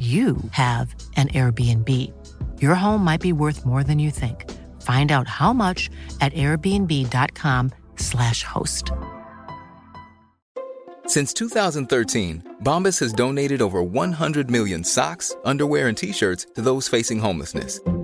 you have an Airbnb. Your home might be worth more than you think. Find out how much at airbnb.com/slash host. Since 2013, Bombas has donated over 100 million socks, underwear, and t shirts to those facing homelessness.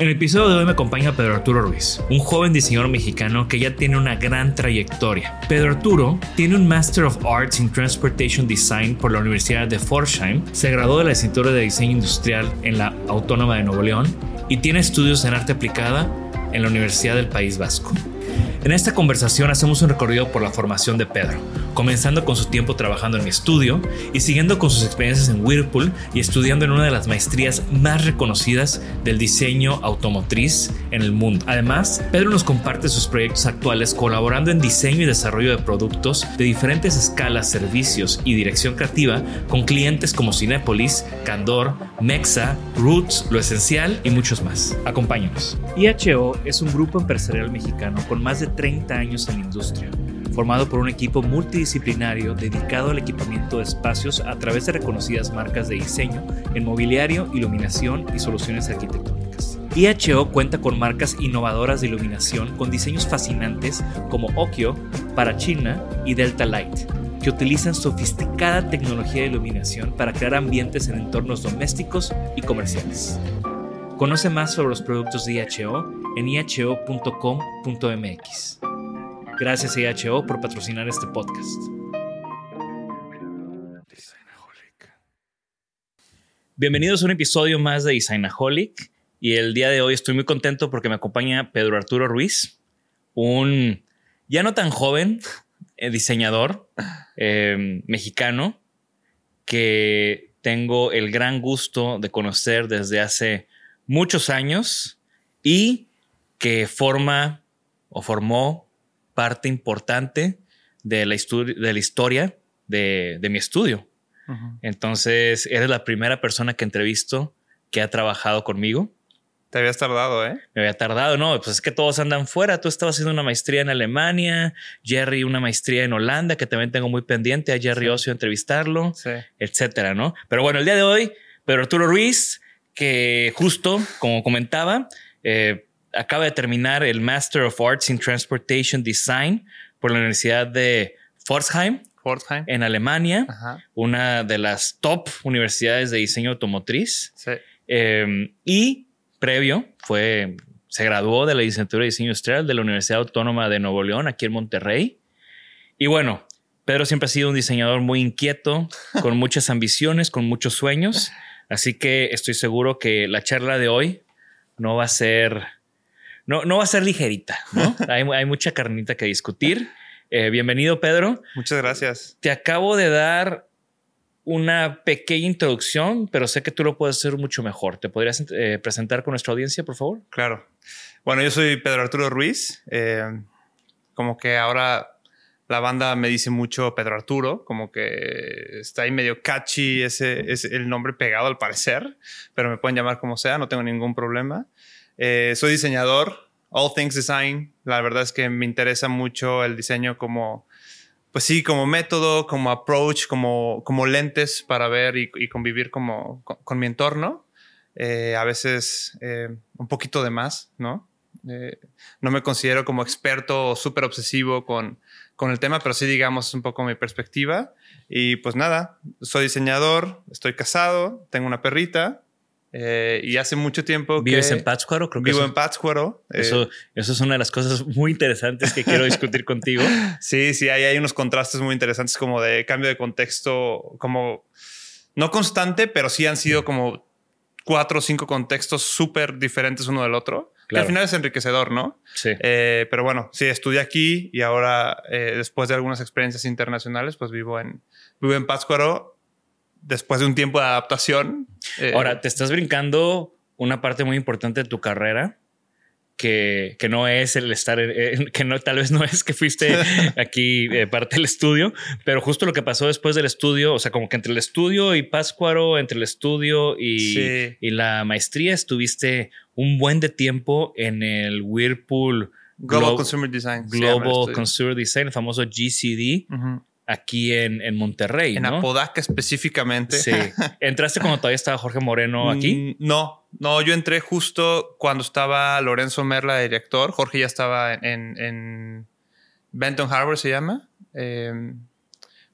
En el episodio de hoy me acompaña Pedro Arturo Ruiz, un joven diseñador mexicano que ya tiene una gran trayectoria. Pedro Arturo tiene un Master of Arts in Transportation Design por la Universidad de Forsham, se graduó de la licenciatura de Diseño Industrial en la Autónoma de Nuevo León y tiene estudios en arte aplicada en la Universidad del País Vasco. En esta conversación hacemos un recorrido por la formación de Pedro, comenzando con su tiempo trabajando en mi estudio y siguiendo con sus experiencias en Whirlpool y estudiando en una de las maestrías más reconocidas del diseño automotriz en el mundo. Además, Pedro nos comparte sus proyectos actuales colaborando en diseño y desarrollo de productos de diferentes escalas, servicios y dirección creativa con clientes como Cinepolis, Candor, Mexa, Roots, Lo Esencial y muchos más. Acompáñanos. IHO es un grupo empresarial mexicano con más de 30 años en la industria, formado por un equipo multidisciplinario dedicado al equipamiento de espacios a través de reconocidas marcas de diseño en mobiliario, iluminación y soluciones arquitectónicas. IHO cuenta con marcas innovadoras de iluminación con diseños fascinantes como Okio, Parachina y Delta Light, que utilizan sofisticada tecnología de iluminación para crear ambientes en entornos domésticos y comerciales. Conoce más sobre los productos de IHO en iho.com.mx. Gracias IHO por patrocinar este podcast. Bienvenidos a un episodio más de Designaholic y el día de hoy estoy muy contento porque me acompaña Pedro Arturo Ruiz, un ya no tan joven eh, diseñador eh, mexicano que tengo el gran gusto de conocer desde hace muchos años y que forma o formó parte importante de la, de la historia de, de, mi estudio. Entonces, eres la primera persona que entrevisto que ha trabajado conmigo. Te habías tardado, ¿eh? Me había tardado, no, pues es que todos andan fuera. Tú estabas haciendo una maestría en Alemania, Jerry una maestría en Holanda, que también tengo muy pendiente a Jerry sí. Ocio entrevistarlo, sí. etcétera, ¿no? Pero bueno, el día de hoy, Pedro Arturo Ruiz, que justo, como comentaba, eh, acaba de terminar el Master of Arts in Transportation Design por la Universidad de Pforzheim, Pforzheim. en Alemania, Ajá. una de las top universidades de diseño automotriz. Sí. Eh, y previo fue, se graduó de la licenciatura de diseño industrial de la Universidad Autónoma de Nuevo León, aquí en Monterrey. Y bueno, Pedro siempre ha sido un diseñador muy inquieto, con muchas ambiciones, con muchos sueños. Así que estoy seguro que la charla de hoy no va a ser no, no va a ser ligerita, ¿no? hay, hay, mucha carnita que discutir. Eh, bienvenido, Pedro. Muchas gracias. Te acabo de dar una pequeña introducción, pero sé que tú lo puedes hacer mucho mejor. ¿Te podrías eh, presentar con nuestra audiencia, por favor? Claro. Bueno, yo soy Pedro Arturo Ruiz. Eh, como que ahora la banda me dice mucho Pedro Arturo, como que está ahí medio catchy ese es el nombre pegado al parecer, pero me pueden llamar como sea, no tengo ningún problema. Eh, soy diseñador, all things design. La verdad es que me interesa mucho el diseño como pues sí, como método, como approach, como, como lentes para ver y, convivir como, con, mi entorno. Eh, a veces eh, un poquito de más, ¿no? Eh, no me considero como experto o súper obsesivo con, con el tema, pero sí, digamos, un poco mi perspectiva. Y pues nada, soy diseñador, estoy casado, tengo una perrita, eh, y hace mucho tiempo ¿Vives en Pátzcuaro? Creo que vivo en Pátzcuaro. Eh. Eso, eso es una de las cosas muy interesantes que quiero discutir contigo. Sí, sí, ahí hay unos contrastes muy interesantes como de cambio de contexto, como no constante, pero sí han sido como cuatro o cinco contextos súper diferentes uno del otro. Que al final es enriquecedor, ¿no? Sí. Eh, pero bueno, sí, estudié aquí y ahora, después de algunas experiencias internacionales, pues vivo en, vivo en Pátzcuaro después de un tiempo de adaptación. Eh, Ahora, te estás brincando una parte muy importante de tu carrera. Que, que no es el estar, que no, tal vez no es que fuiste aquí eh, parte del estudio, pero justo lo que pasó después del estudio, o sea, como que entre el estudio y Páscuaro, entre el estudio y, y la maestría, estuviste un buen de tiempo en el Whirlpool Global Consumer Design. Global Consumer Design, el famoso GCD aquí en, en Monterrey. En Apodaca específicamente. Sí. ¿Entraste cuando todavía estaba Jorge Moreno aquí? Mm, no, no, yo entré justo cuando estaba Lorenzo Merla, director. Jorge ya estaba en, en Benton Harbor, se llama. Em,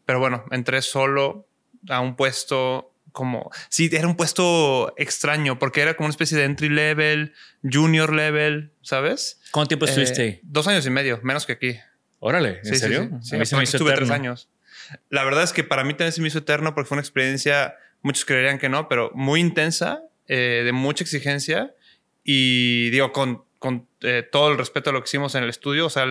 pero bueno, entré solo a un puesto como. Sí, era un puesto extraño porque era como una especie de entry level, junior level, ¿sabes? ¿Cuánto tiempo estuviste ahí? Dos años y medio, menos que aquí. Órale, ¿en serio? Sí, sí. estuve tres años. La verdad es que para mí también se me hizo eterno porque fue una experiencia, muchos creerían que no, pero muy intensa, eh, de mucha exigencia y digo, con, con eh, todo el respeto a lo que hicimos en el estudio, o sea,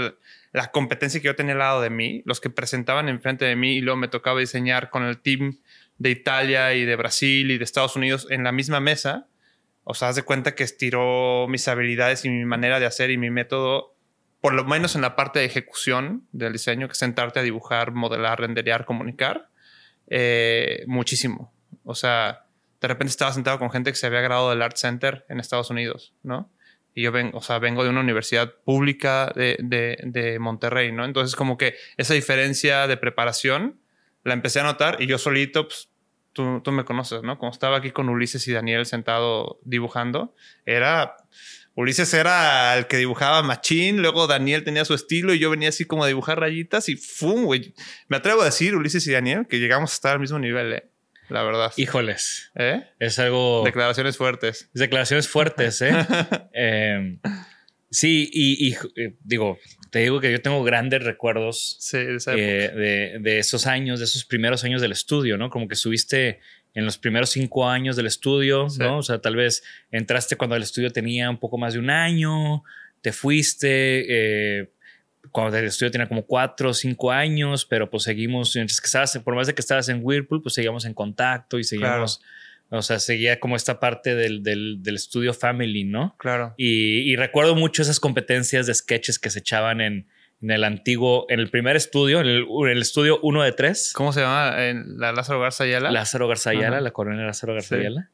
la competencia que yo tenía al lado de mí, los que presentaban enfrente de mí y luego me tocaba diseñar con el team de Italia y de Brasil y de Estados Unidos en la misma mesa. O sea, haz de cuenta que estiró mis habilidades y mi manera de hacer y mi método por lo menos en la parte de ejecución del diseño, que sentarte a dibujar, modelar, renderear, comunicar, eh, muchísimo. O sea, de repente estaba sentado con gente que se había graduado del Art Center en Estados Unidos, ¿no? Y yo vengo, o sea, vengo de una universidad pública de, de, Monterrey, ¿no? Entonces, como que esa diferencia de preparación la empecé a notar y yo solito, pues, tú, tú me conoces, ¿no? Como estaba aquí con Ulises y Daniel sentado dibujando, era Ulises era el que dibujaba machín, luego Daniel tenía su estilo y yo venía así como a dibujar rayitas y ¡fum! güey. Me atrevo a decir, Ulises y Daniel, que llegamos a estar al mismo nivel, ¿eh? La verdad. Híjoles. ¿Eh? Es algo... Declaraciones fuertes. Declaraciones fuertes, ¿eh? Em, sí, y, eh, digo, te digo que yo tengo grandes recuerdos de, de, de, esos años, de esos primeros años del estudio, ¿no? Como que subiste en los primeros cinco años del estudio, ¿no? O sea, tal vez entraste cuando el estudio tenía un poco más de un año, te fuiste eh, cuando el estudio tenía como cuatro o cinco años, pero pues seguimos, mientras que estabas, por más de que estabas en Whirlpool, pues seguíamos en contacto y seguíamos, o sea, seguía como esta parte del, del, estudio family, ¿no? Claro. Y, y, recuerdo mucho esas competencias de sketches que se echaban en, en el antiguo, en el primer estudio, en el, estudio 1 de 3. ¿Cómo se llama? ¿En la Lázaro Garza Ayala? Lázaro Garza Ayala, la coronel Lázaro Garza Ayala.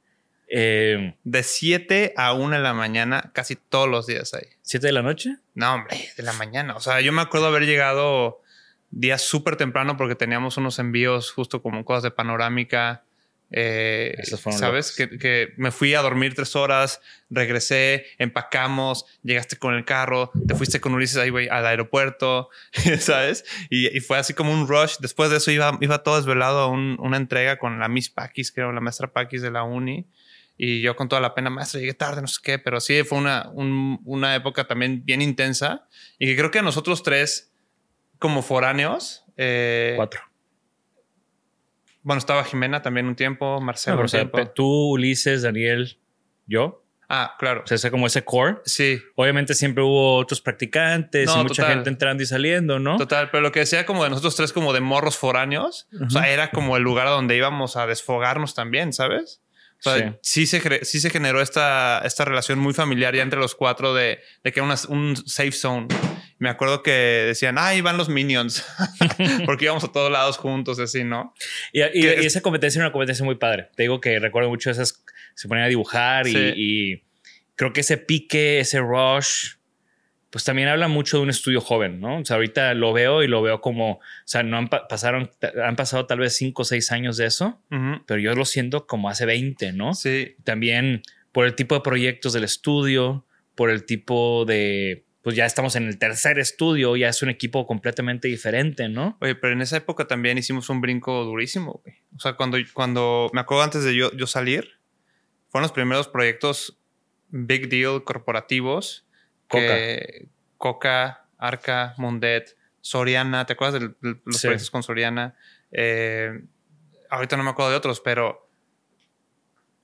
Eh, de 7 a 1 de la mañana, casi todos los días ahí. ¿7 de la noche? No, hombre, de la mañana. O sea, yo me acuerdo haber llegado días súper temprano porque teníamos unos envíos justo como cosas de panorámica eh, ¿Sabes? Que, me fui a dormir tres horas, regresé, empacamos, llegaste con el carro, te fuiste con Ulises ahí, güey, al aeropuerto, ¿sabes? Y, fue así como un rush. Después de eso iba, iba todo desvelado a una entrega con la Miss Paquis, que era la maestra Paquis de la uni. Y yo con toda la pena, maestra, llegué tarde, no sé qué, pero sí fue una, una época también bien intensa y que creo que a nosotros tres, como foráneos, eh, cuatro bueno, estaba Jimena también un tiempo, Marcelo. tú, Ulises, Daniel, yo. Ah, claro. O sea, ese como ese core. Sí. Obviamente siempre hubo otros practicantes No, y mucha total. gente entrando y saliendo, ¿no? Total, pero lo que decía como de nosotros tres como de morros foráneos, o sea, era como el lugar donde íbamos a desfogarnos también, ¿sabes? O sea, sí, se, sí se generó esta, esta relación muy familiar ya entre los cuatro de, de que era una- un safe zone. Me acuerdo que decían, ahí van los minions, porque íbamos a todos lados juntos, así, ¿no? Y, esa competencia era una competencia muy padre. Te digo que recuerdo mucho esas, se ponían a dibujar y, y creo que ese pique, ese rush, pues también habla mucho de un estudio joven, ¿no? O sea, ahorita lo veo y lo veo como, o sea, no han, pa- pasaron, han pasado tal vez cinco o seis años de eso, pero yo lo siento como hace 20, ¿no? Sí, También por el tipo de proyectos del estudio, por el tipo de, pues ya estamos en el tercer estudio, ya es un equipo completamente diferente, ¿no? Oye, pero en esa época también hicimos un brinco durísimo, güey. O sea, cuando, cuando me acuerdo antes de yo, yo salir, fueron los primeros proyectos big deal corporativos. Que- Coca, Arca, Mundet, Soriana. ¿Te acuerdas de los Sí. proyectos con Soriana? Eh, ahorita no me acuerdo de otros, pero.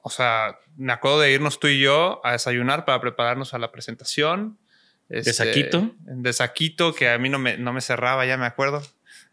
O sea, me acuerdo de irnos tú y yo a desayunar para prepararnos a la presentación. Este, Saquito? De Saquito, que a mí no me, no me cerraba, ya me acuerdo.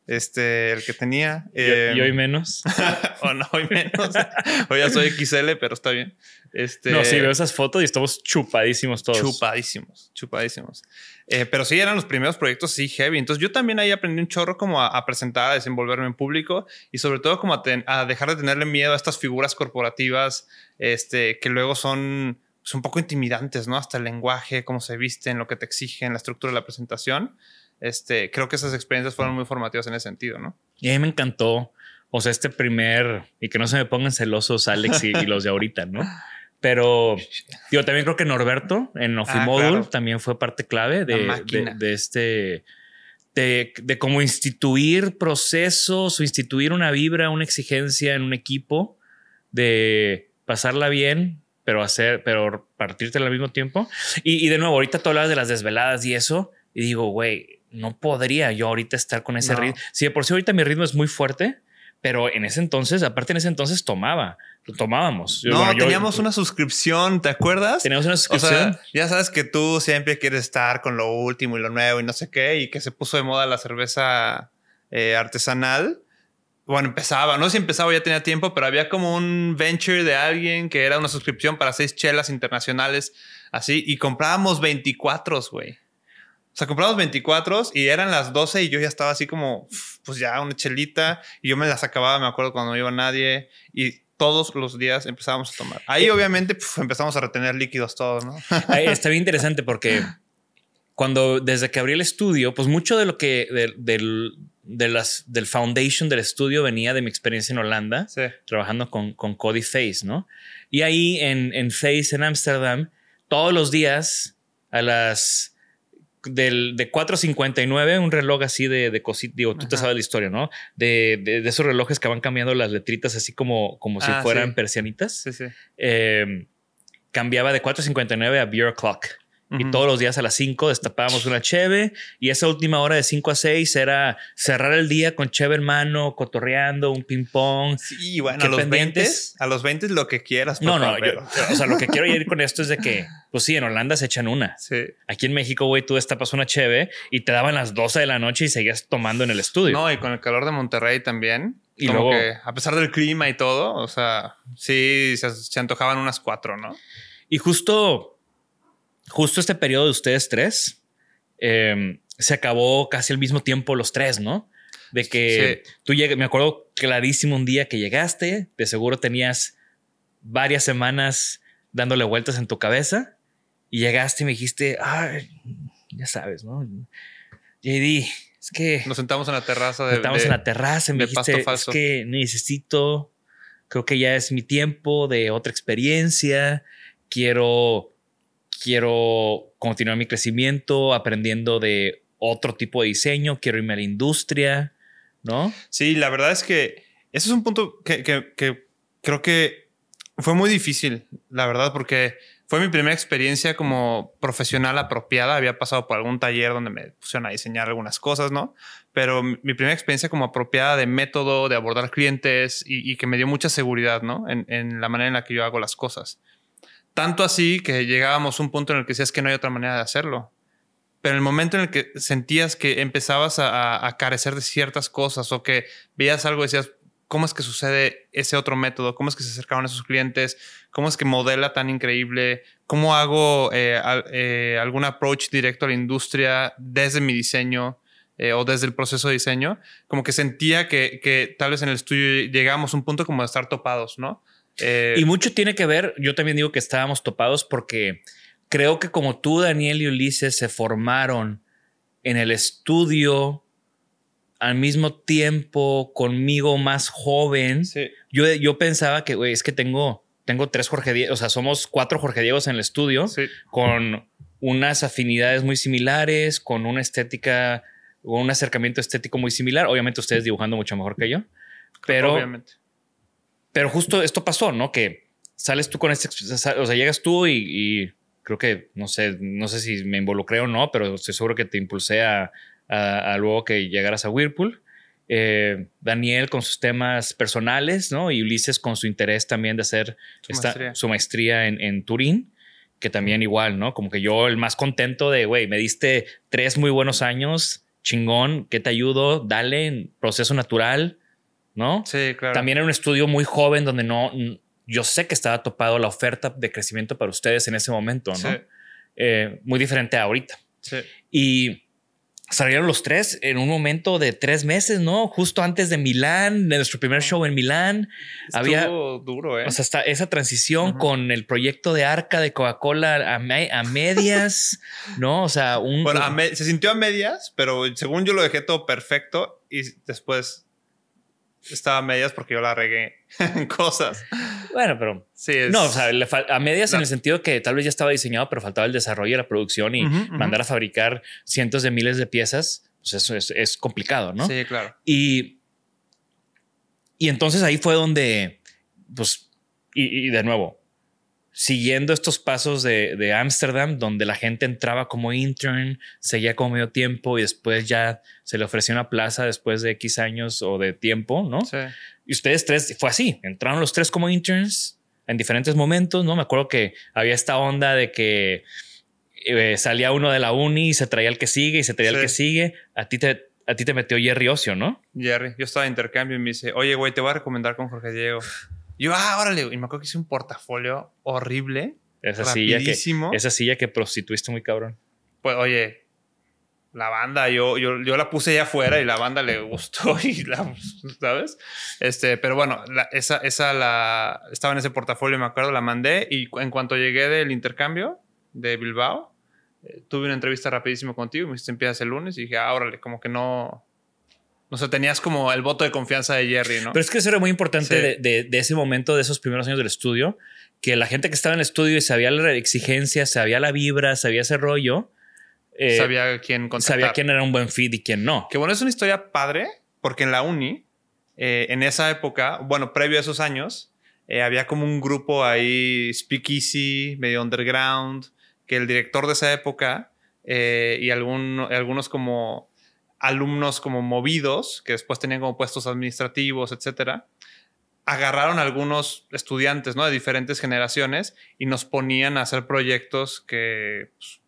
Este, el que tenía. Eh, y hoy menos. o no, hoy menos. hoy ya soy XL, pero está bien. Este, No, sí, veo esas fotos y estamos chupadísimos todos. Chupadísimos, chupadísimos. Eh, pero sí, eran los primeros proyectos sí heavy. Entonces yo también ahí aprendí un chorro como a, a presentar, a desenvolverme en público y sobre todo como a, ten- a dejar de tenerle miedo a estas figuras corporativas este, que luego son, son un poco intimidantes, ¿no? Hasta el lenguaje, cómo se visten, lo que te exigen, la estructura de la presentación. Este, creo que esas experiencias fueron muy formativas en ese sentido, ¿no? Y a mí me encantó. O sea, este primer, y que no se me pongan celosos Alex y, y los de ahorita, ¿no? Pero yo también creo que Norberto en Ofimodul Ah, claro. también fue parte clave de, de- de este, de, de cómo instituir procesos o instituir una vibra, una exigencia en un equipo, de pasarla bien, pero hacer, pero partirte al mismo tiempo. Y, y de nuevo, ahorita tú hablas de las desveladas y eso, y digo, güey, no podría yo ahorita estar con ese No. ritmo. Si de por sí ahorita mi ritmo es muy fuerte, pero en ese entonces, aparte en ese entonces tomaba, lo tomábamos. Yo- No, bueno, yo- teníamos una suscripción, ¿te acuerdas? teníamos una O suscripción. sea, ya sabes que tú siempre quieres estar con lo último y lo nuevo y no sé qué, y que se puso de moda la cerveza eh, artesanal. Bueno, empezaba, no sé si empezaba, ya tenía tiempo, pero había como un venture de alguien que era una suscripción para seis chelas internacionales, así, y comprábamos 24, güey. O sea, comprábamos 24 y eran las 12 y yo ya estaba así como, pues ya una chelita y yo me las acababa, me acuerdo cuando no iba nadie y todos los días empezábamos a tomar. Ahí obviamente puf, empezamos a retener líquidos todos, ¿no? Está bien interesante porque cuando desde que abrí el estudio, pues mucho de lo que de- del, de las, del foundation del estudio venía de mi experiencia en Holanda, Sí. trabajando con, con Cody Face, ¿no? Y ahí en, en Face, en Ámsterdam, todos los días a las del, de 4.59, un reloj así de, de cosita, digo, tú te sabes la historia, ¿no? De, de, de esos relojes que van cambiando las letritas así como, como si Ah, fueran sí. persianitas Sí, sí. eh, cambiaba de 4.59 a Beer Clock. Y Ujú. todos los días a las 5 destapábamos una cheve y esa última hora de 5 a 6 era cerrar el día con cheve en mano, cotorreando, un ping pong. Sí, bueno, ¿Qué a los pendientes? 20, a los 20 lo que quieras. No, no, yo- o sea, lo que quiero ir con esto es de que, pues sí, en Holanda se echan una. Sí. Aquí en México, güey, tú destapas una cheve y te daban las 12 de la noche y seguías tomando en el estudio. No, y con el calor de Monterrey también. Y como luego- que, a pesar del clima y todo, o sea, sí, se, se antojaban unas cuatro, ¿no? Y justo, justo este periodo de ustedes tres eh, se acabó casi al mismo tiempo los tres, ¿no? De que tú llegas, me acuerdo clarísimo un día que llegaste, de seguro tenías varias semanas dándole vueltas en tu cabeza y llegaste y me dijiste, ay, ya sabes, ¿no? JD, es que Nos sentamos en la terraza de. estamos de- en la terraza y me dijiste, es que necesito, creo que ya es mi tiempo de otra experiencia, quiero, quiero continuar mi crecimiento aprendiendo de otro tipo de diseño, quiero irme a la industria, ¿no? Sí, la verdad es que ese es un punto que, creo que fue muy difícil, la verdad, porque fue mi primera experiencia como profesional apropiada. Había pasado por algún taller donde me pusieron a diseñar algunas cosas, ¿no? Pero mi primera experiencia como apropiada de método, de abordar clientes y, y que me dio mucha seguridad, ¿no? En, en la manera en la que yo hago las cosas. Tanto así que llegábamos a un punto en el que decías que no hay otra manera de hacerlo. Pero en el momento en el que sentías que empezabas a, a carecer de ciertas cosas o que veías algo y decías, ¿cómo es que sucede ese otro método? ¿Cómo es que se acercaban a esos clientes? ¿Cómo es que modela tan increíble? ¿Cómo hago eh, eh, algún approach directo a la industria desde mi diseño? Eh, o desde el proceso de diseño, como que sentía que, que, tal vez en el estudio llegamos a un punto como de estar topados, ¿no? Y mucho tiene que ver, yo también digo que estábamos topados porque creo que como tú, Daniel y Ulises se formaron en el estudio al mismo tiempo conmigo más joven, yo, yo pensaba que, güey, es que tengo, tengo tres Jorge Diego, o sea, somos cuatro Jorge Diegos en el estudio con unas afinidades muy similares, con una estética o un acercamiento estético muy similar. Obviamente ustedes dibujando mucho mejor que yo, pero, Obviamente. Pero justo esto pasó, ¿no? Que sales tú con este, o sea, llegas tú y, y creo que, no sé, no sé si me involucré o no, pero estoy seguro que te impulsé a, a, luego que llegaras a Whirlpool. Eh, Daniel con sus temas personales, ¿no? Y Ulises con su interés también de hacer su esta, maestría, su maestría en, en, Turín, que también igual, ¿no? Como que yo el más contento de, güey, me diste tres muy buenos años, chingón, ¿qué te ayudo? Dale, proceso natural, ¿no? Sí, claro. También era un estudio muy joven donde no, yo sé que estaba topado la oferta de crecimiento para ustedes en ese momento, ¿no? Sí. Eh, muy diferente a ahorita. Sí. Y salieron los tres en un momento de tres meses, ¿no? Justo antes de Milán, de nuestro primer show en Milán. Estuvo había duro, ¿eh? O sea, hasta esa transición uh -huh. con el proyecto de Arca de Coca-Cola a, me a, medias, ¿no? O sea, un. Bueno, se sintió a medias, pero según yo lo dejé todo perfecto y después estaba a medias porque yo la regué en cosas. Bueno, pero sí, es... no, o sea, a medias no. en el sentido que tal vez ya estaba diseñado, pero faltaba el desarrollo y la producción y uh -huh, mandar uh -huh. a fabricar cientos de miles de piezas. Pues eso es, es complicado, ¿no? Sí, claro. Y, y entonces ahí fue donde, pues, y, y de nuevo, siguiendo estos pasos de Ámsterdam, donde la gente entraba como intern, seguía como medio tiempo y después ya se le ofreció una plaza después de X años o de tiempo, ¿no? Sí. Y ustedes tres, fue así, entraron los tres como interns en diferentes momentos, ¿no? Me acuerdo que había esta onda de que eh, salía uno de la uni y se traía el que sigue y se traía sí. el que sigue. A ti te, a ti te metió Jerry Ocio, ¿no? Jerry, yo estaba de intercambio y me dice, oye, güey, te voy a recomendar con Jorge Diego. Yo, ah, órale. Y me acuerdo que hice un portafolio horrible. Esa silla, que, esa silla que prostituiste muy cabrón. Pues, oye, la banda, yo, yo, yo la puse allá afuera y la banda le gustó y la, ¿sabes? Este, pero bueno, la, esa, esa la, estaba en ese portafolio, me acuerdo, la mandé y en cuanto llegué del intercambio de Bilbao, eh, tuve una entrevista rapidísimo contigo, me dijiste empiezas el lunes y dije, ah, órale, como que no, o sea, tenías como el voto de confianza de Jerry, ¿no? Pero es que eso era muy importante sí. de, de, de, ese momento, de esos primeros años del estudio, que la gente que estaba en el estudio y sabía la exigencia, sabía la vibra, sabía ese rollo. Eh, sabía quién contactar. Sabía quién era un buen feed y quién no. Que bueno, es una historia padre, porque en la uni, eh, en esa época, bueno, previo a esos años, eh, había como un grupo ahí, speakeasy, medio underground, que el director de esa época y algún, algunos como alumnos como movidos, que después tenían como puestos administrativos, etcétera, agarraron a algunos estudiantes ¿no? de diferentes generaciones y nos ponían a hacer proyectos que pues,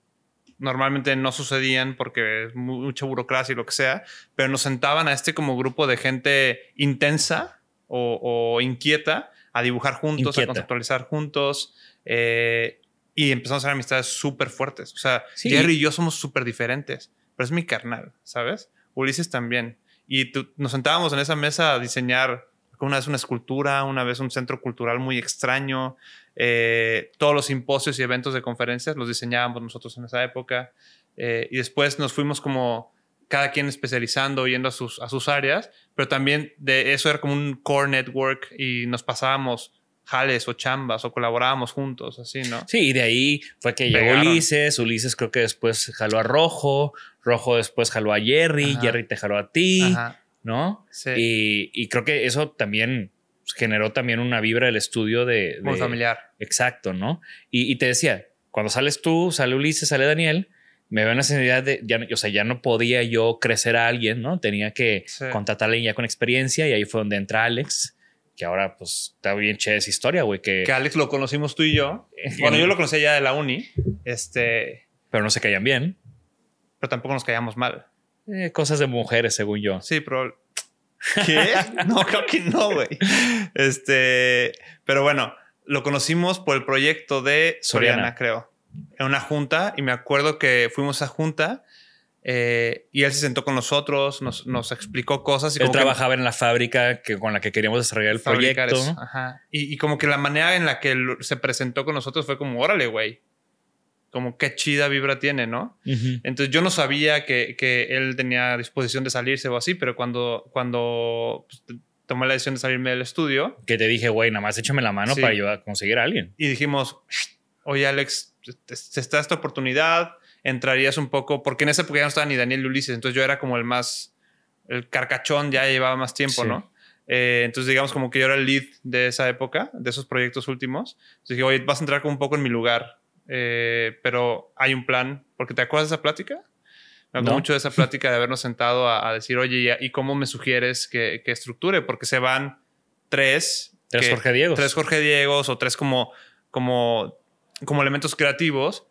normalmente no sucedían porque es mucha burocracia y lo que sea, pero nos sentaban a este como grupo de gente intensa o, o inquieta a dibujar juntos, inquieta. a conceptualizar juntos. Eh, y empezamos a hacer amistades súper fuertes. O sea, sí. Jerry y yo somos súper diferentes pero es mi carnal, ¿sabes? Ulises también. Y nos sentábamos en esa mesa a diseñar una vez una escultura, una vez un centro cultural muy extraño. Eh, todos los simposios y eventos de conferencias los diseñábamos nosotros en esa época. Eh, y después nos fuimos como cada quien especializando, yendo a sus, a sus áreas, pero también de eso era como un core network y nos pasábamos jales o chambas o colaborábamos juntos, así, ¿no? Sí, y de ahí fue que Pegaron. llegó Ulises, Ulises creo que después jaló a Rojo, Rojo después jaló a Jerry, Ajá. Jerry te jaló a ti, Ajá. ¿no? Sí. Y, y, creo que eso también generó también una vibra del estudio de... Muy de, familiar. Exacto, ¿no? Y, y, te decía, cuando sales tú, sale Ulises, sale Daniel, me veo una necesidad de, ya, o sea, ya no podía yo crecer a alguien, ¿no? Tenía que sí. contratar a alguien ya con experiencia y ahí fue donde entra Alex que ahora pues está bien chévere esa historia, güey. Que, Que Alex lo conocimos tú y yo. Bueno, yo lo conocí ya de la uni. Este, pero no se caían bien. pero tampoco nos caíamos mal. Eh, cosas de mujeres, según yo. Sí, pero. ¿Qué? No, creo que no, güey. Este. Pero bueno, lo conocimos por el proyecto de Soriana, Soriana. creo. En una junta. Y me acuerdo que fuimos a junta. Eh, y él se sentó con nosotros, nos, nos explicó cosas. Y Él como que- trabajaba en la fábrica que, con la que queríamos desarrollar el proyecto. Ajá. Y, y como que la manera en la que él se presentó con nosotros fue como, órale, güey. Como qué chida vibra tiene, ¿no? Ujú. Entonces yo no sabía que, que él tenía disposición de salirse o así, pero cuando, cuando pues, tomé la decisión de salirme del estudio Que te dije, güey, nada más échame la mano Sí. para ayudar a conseguir a alguien. y dijimos, oye Alex, está esta oportunidad, entrarías un poco, porque en esa época ya no estaba ni Daniel ni Ulises, entonces yo era como el más, el carcachón, ya llevaba más tiempo, Sí. ¿no? Eh, entonces digamos como que yo era el lead de esa época, de esos proyectos últimos. Entonces dije, oye, vas a entrar como un poco en mi lugar, eh, pero hay un plan, porque ¿te acuerdas de esa plática? Me acuerdo No. mucho de esa plática de habernos sentado a, a decir, oye, ¿y- ¿y cómo me sugieres que, que estructure? Porque se van tres. Tres que- Jorge Diegos. Tres Jorge Diegos o tres como, como, como elementos creativos.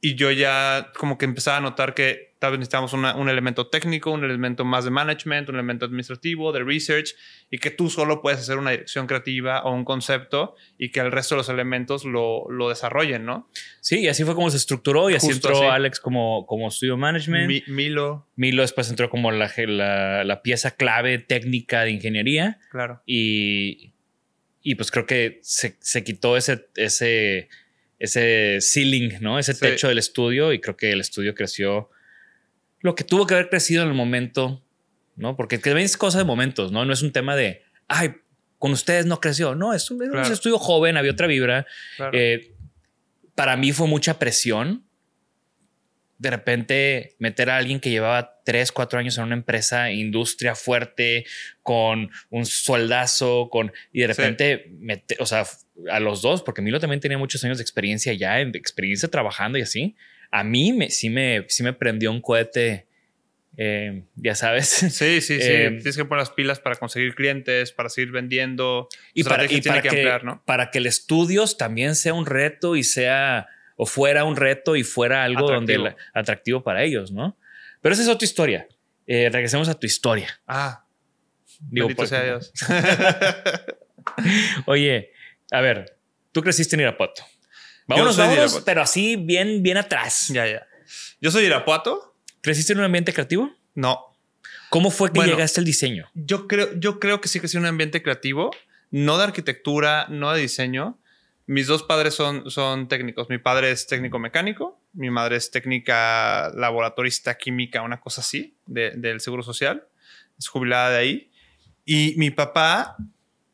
Y yo ya como que empezaba a notar que tal vez necesitamos una- un elemento técnico, un elemento más de management, un elemento administrativo, de research, y que tú solo puedes hacer una dirección creativa o un concepto y que el resto de los elementos lo, lo desarrollen, ¿no? Sí, y así fue como se estructuró y así Justo entró así. Alex como, como studio management. Mi- Milo, Milo después entró como la, la, la pieza clave técnica de ingeniería claro. y, y pues creo que se, se quitó ese, ese, ese ceiling, ¿no? Ese Sí. techo del estudio y creo que el estudio creció lo que tuvo que haber crecido en el momento, ¿no? Porque también es cosa de momentos, ¿no? No es un tema de, ay, con ustedes no creció. No, es un, estudio joven, había otra vibra. claro. Eh, para mí fue mucha presión. De repente meter a alguien que llevaba tres, cuatro años en una empresa, industria fuerte, con un sueldazo, con y de Sí. repente mete- o sea, a los dos, porque Milo también tenía muchos años de experiencia ya, de experiencia trabajando y así. A mí me, sí, me, sí me prendió un cohete, eh, ya sabes. Sí, sí, sí. Eh, Tienes que poner las pilas para conseguir clientes, para seguir vendiendo. y para, y tiene para que que, ampliar, ¿no? para que el estudios también sea un reto y sea o fuera un reto y fuera algo Atractivo. donde la- atractivo para ellos, ¿no? Pero esa es otra historia. Eh, regresemos a tu historia. Ah, Digo, por- sea Dios. Oye, a ver, tú creciste en Irapuato. Vámonos, vámonos, Irapuato. pero así bien, bien atrás. ya, ya. Yo soy Irapuato. ¿Creciste en un ambiente creativo? No, ¿Cómo fue que Bueno. llegaste al diseño? Yo creo, yo creo que sí que sí un ambiente creativo, no de arquitectura, no de diseño. Mis dos padres son, son técnicos. Mi padre es técnico mecánico, mi madre es técnica laboratorista química, una cosa así, de- del Seguro Social. Es jubilada de ahí. Y mi papá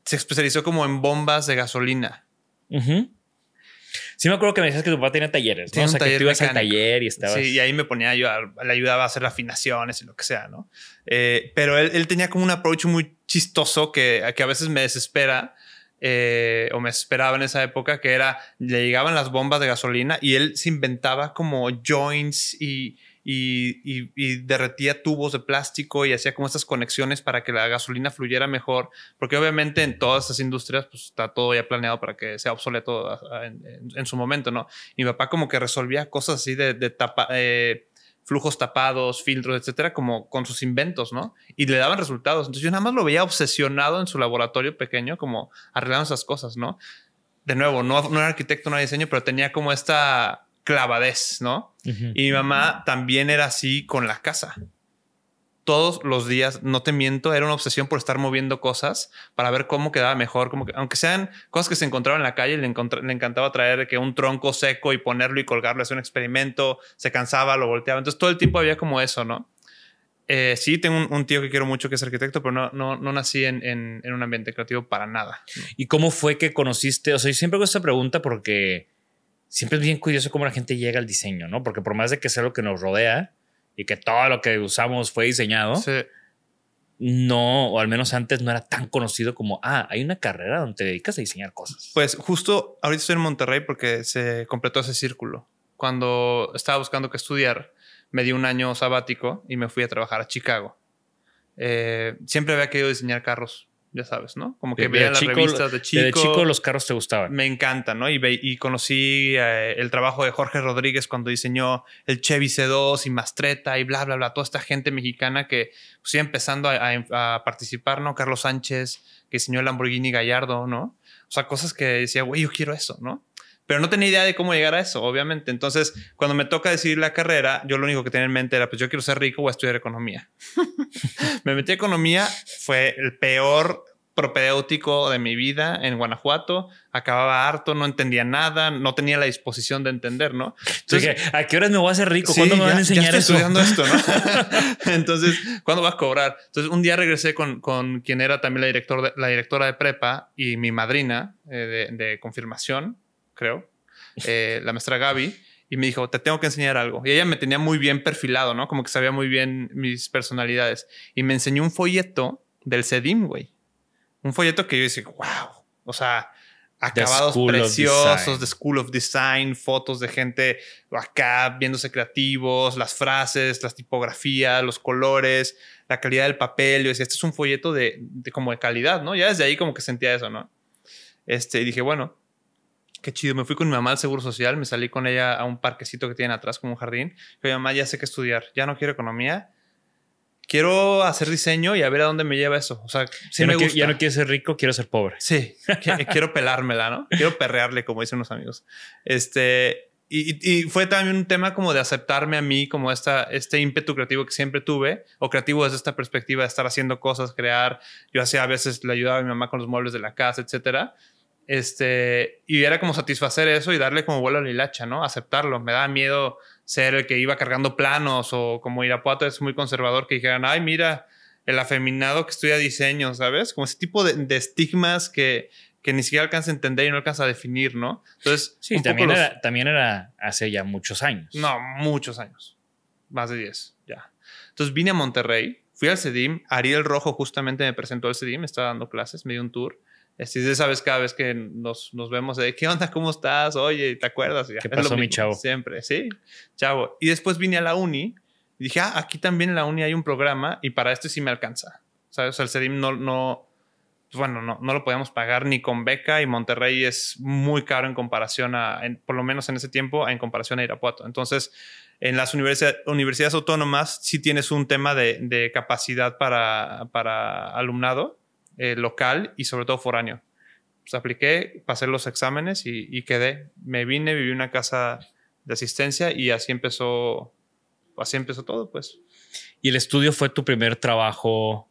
se especializó como en bombas de gasolina. Ujú. Sí me acuerdo que me decías que tu papá tenía talleres, ¿no? Tiene O sea, que tú ibas al taller y estabas... Sí, y ahí me ponía a ayudar, le ayudaba a hacer afinaciones y lo que sea, ¿no? Eh, pero él, él tenía como un approach muy chistoso que, que a veces me desespera, eh, o me esperaba en esa época, que era, le llegaban las bombas de gasolina y él se inventaba como joints y, y, y- y derretía tubos de plástico y hacía como estas conexiones para que la gasolina fluyera mejor, porque obviamente en todas estas industrias pues está todo ya planeado para que sea obsoleto en, su momento, ¿no? Mi papá como que resolvía cosas así de, de tapa, eh, flujos tapados, filtros, etcétera, como con sus inventos, ¿no? Y le daban resultados. Entonces yo nada más lo veía obsesionado en su laboratorio pequeño, como arreglando esas cosas, ¿no? De nuevo, no, no era arquitecto, no era diseño, pero tenía como esta clavadez, ¿no? Y mi mamá también era así con la casa. Todos los días, no te miento, era una obsesión por estar moviendo cosas para ver cómo quedaba mejor. Como que, aunque sean cosas que se encontraban en la calle, le, le encantaba traer que un tronco seco y ponerlo y colgarlo, hacer un experimento, se cansaba, lo volteaba. Entonces todo el tiempo había como eso, ¿no? Eh, sí, tengo un, tío que quiero mucho que es arquitecto, pero no, no, no nací en un ambiente creativo para nada. ¿Y cómo fue que conociste? O sea, yo siempre hago esta pregunta porque siempre es bien curioso cómo la gente llega al diseño, ¿no? Porque por más de que sea lo que nos rodea y que todo lo que usamos fue diseñado, Sí. no, o al menos antes no era tan conocido como, ah, hay una carrera donde te dedicas a diseñar cosas. Pues justo ahorita estoy en Monterrey porque se completó ese círculo. Cuando estaba buscando qué estudiar, me di un año sabático y me fui a trabajar a Chicago. Eh, siempre había querido diseñar carros ya sabes, ¿no? Como que veía las chico- revistas de chico. De chico los carros te gustaban. Me encanta, ¿no? Y, ve- y conocí eh, el trabajo de Jorge Rodríguez cuando diseñó el Chevy C2 y Mastreta y bla, bla, bla. Toda esta gente mexicana que pues, iba empezando a, a- a participar, ¿no? Carlos Sánchez, que diseñó el Lamborghini Gallardo, ¿no? O sea, cosas que decía, güey, yo quiero eso, ¿no? Pero no tenía idea de cómo llegar a eso, obviamente. Entonces, cuando me toca decidir la carrera, yo lo único que tenía en mente era, pues yo quiero ser rico o estudiar economía. me metí a economía, fue el peor propedéutico de mi vida en Guanajuato. Acababa harto, no entendía nada, no tenía la disposición de entender, ¿no? Entonces, ¿a qué horas me voy a hacer rico? Sí, ¿Cuándo me van ya- a enseñar ya estoy eso? estudiando esto, ¿no? Entonces, ¿cuándo vas a cobrar? Entonces, un día regresé con, con quien era también la, director de- la directora de prepa y mi madrina eh, de, de confirmación, creo, eh, la maestra Gaby, y me dijo, te tengo que enseñar algo. Y ella me tenía muy bien perfilado, ¿no? Como que sabía muy bien mis personalidades. Y me enseñó un folleto del CEDIM, güey. Un folleto que yo decía, wow. O sea, acabados preciosos de School of Design, fotos de gente acá viéndose creativos, las frases, las tipografías, los colores, la calidad del papel. Yo decía, este es un folleto de, de como de calidad, ¿no? Ya desde ahí como que sentía eso, ¿no? Este, y dije, bueno, qué chido. Me fui con mi mamá al Seguro Social, me salí con ella a un parquecito que tienen atrás, como un jardín. Dije, mamá, ya sé qué estudiar, ya no quiero economía. Quiero hacer diseño y a ver a dónde me lleva eso. O sea, sí ya, me no quiero, gusta. ya no quiero ser rico, quiero ser pobre. Sí, que- quiero pelármela, ¿no? Quiero perrearle, como dicen unos amigos. Este, y- y fue también un tema como de aceptarme a mí, como esta, este ímpetu creativo que siempre tuve, o creativo desde esta perspectiva de estar haciendo cosas, crear. Yo hacía a veces, le ayudaba a mi mamá con los muebles de la casa, etcétera. Este, y era como satisfacer eso y darle como vuelo a la hilacha, ¿no? Aceptarlo. Me daba miedo ser el que iba cargando planos o como Irapuato es muy conservador que dijeran, ay, mira, el afeminado que estudia diseño, ¿sabes? Como ese tipo de, de estigmas que, que ni siquiera alcanza a entender y no alcanza a definir, ¿no? Entonces, Sí, también los- era, también era hace ya muchos años. no, muchos años. Más de 10, ya. Entonces vine a Monterrey, fui al CEDIM. Ariel Rojo justamente me presentó al CEDIM, estaba dando clases, me dio un tour. Este, y ya sabes, cada vez que nos, nos vemos, de ¿qué onda? ¿Cómo estás? Oye, ¿te acuerdas? Ya, ¿Qué lo pasó, mi chavo? Siempre, sí, chavo. Y después vine a la uni y dije, ah, aquí también en la uni hay un programa y para este sí me alcanza. ¿Sabes? O sea, el CEDIM no, no, pues bueno, no, no lo podíamos pagar ni con beca y Monterrey es muy caro en comparación a, en- por lo menos en ese tiempo, en comparación a Irapuato. Entonces, en las universidad- universidades autónomas sí tienes un tema de, de capacidad para, para alumnado eh, local y sobre todo foráneo. Pues apliqué, pasé los exámenes y, y quedé. Me vine, viví en una casa de asistencia y así empezó, así empezó todo, pues. Y el estudio fue tu primer trabajo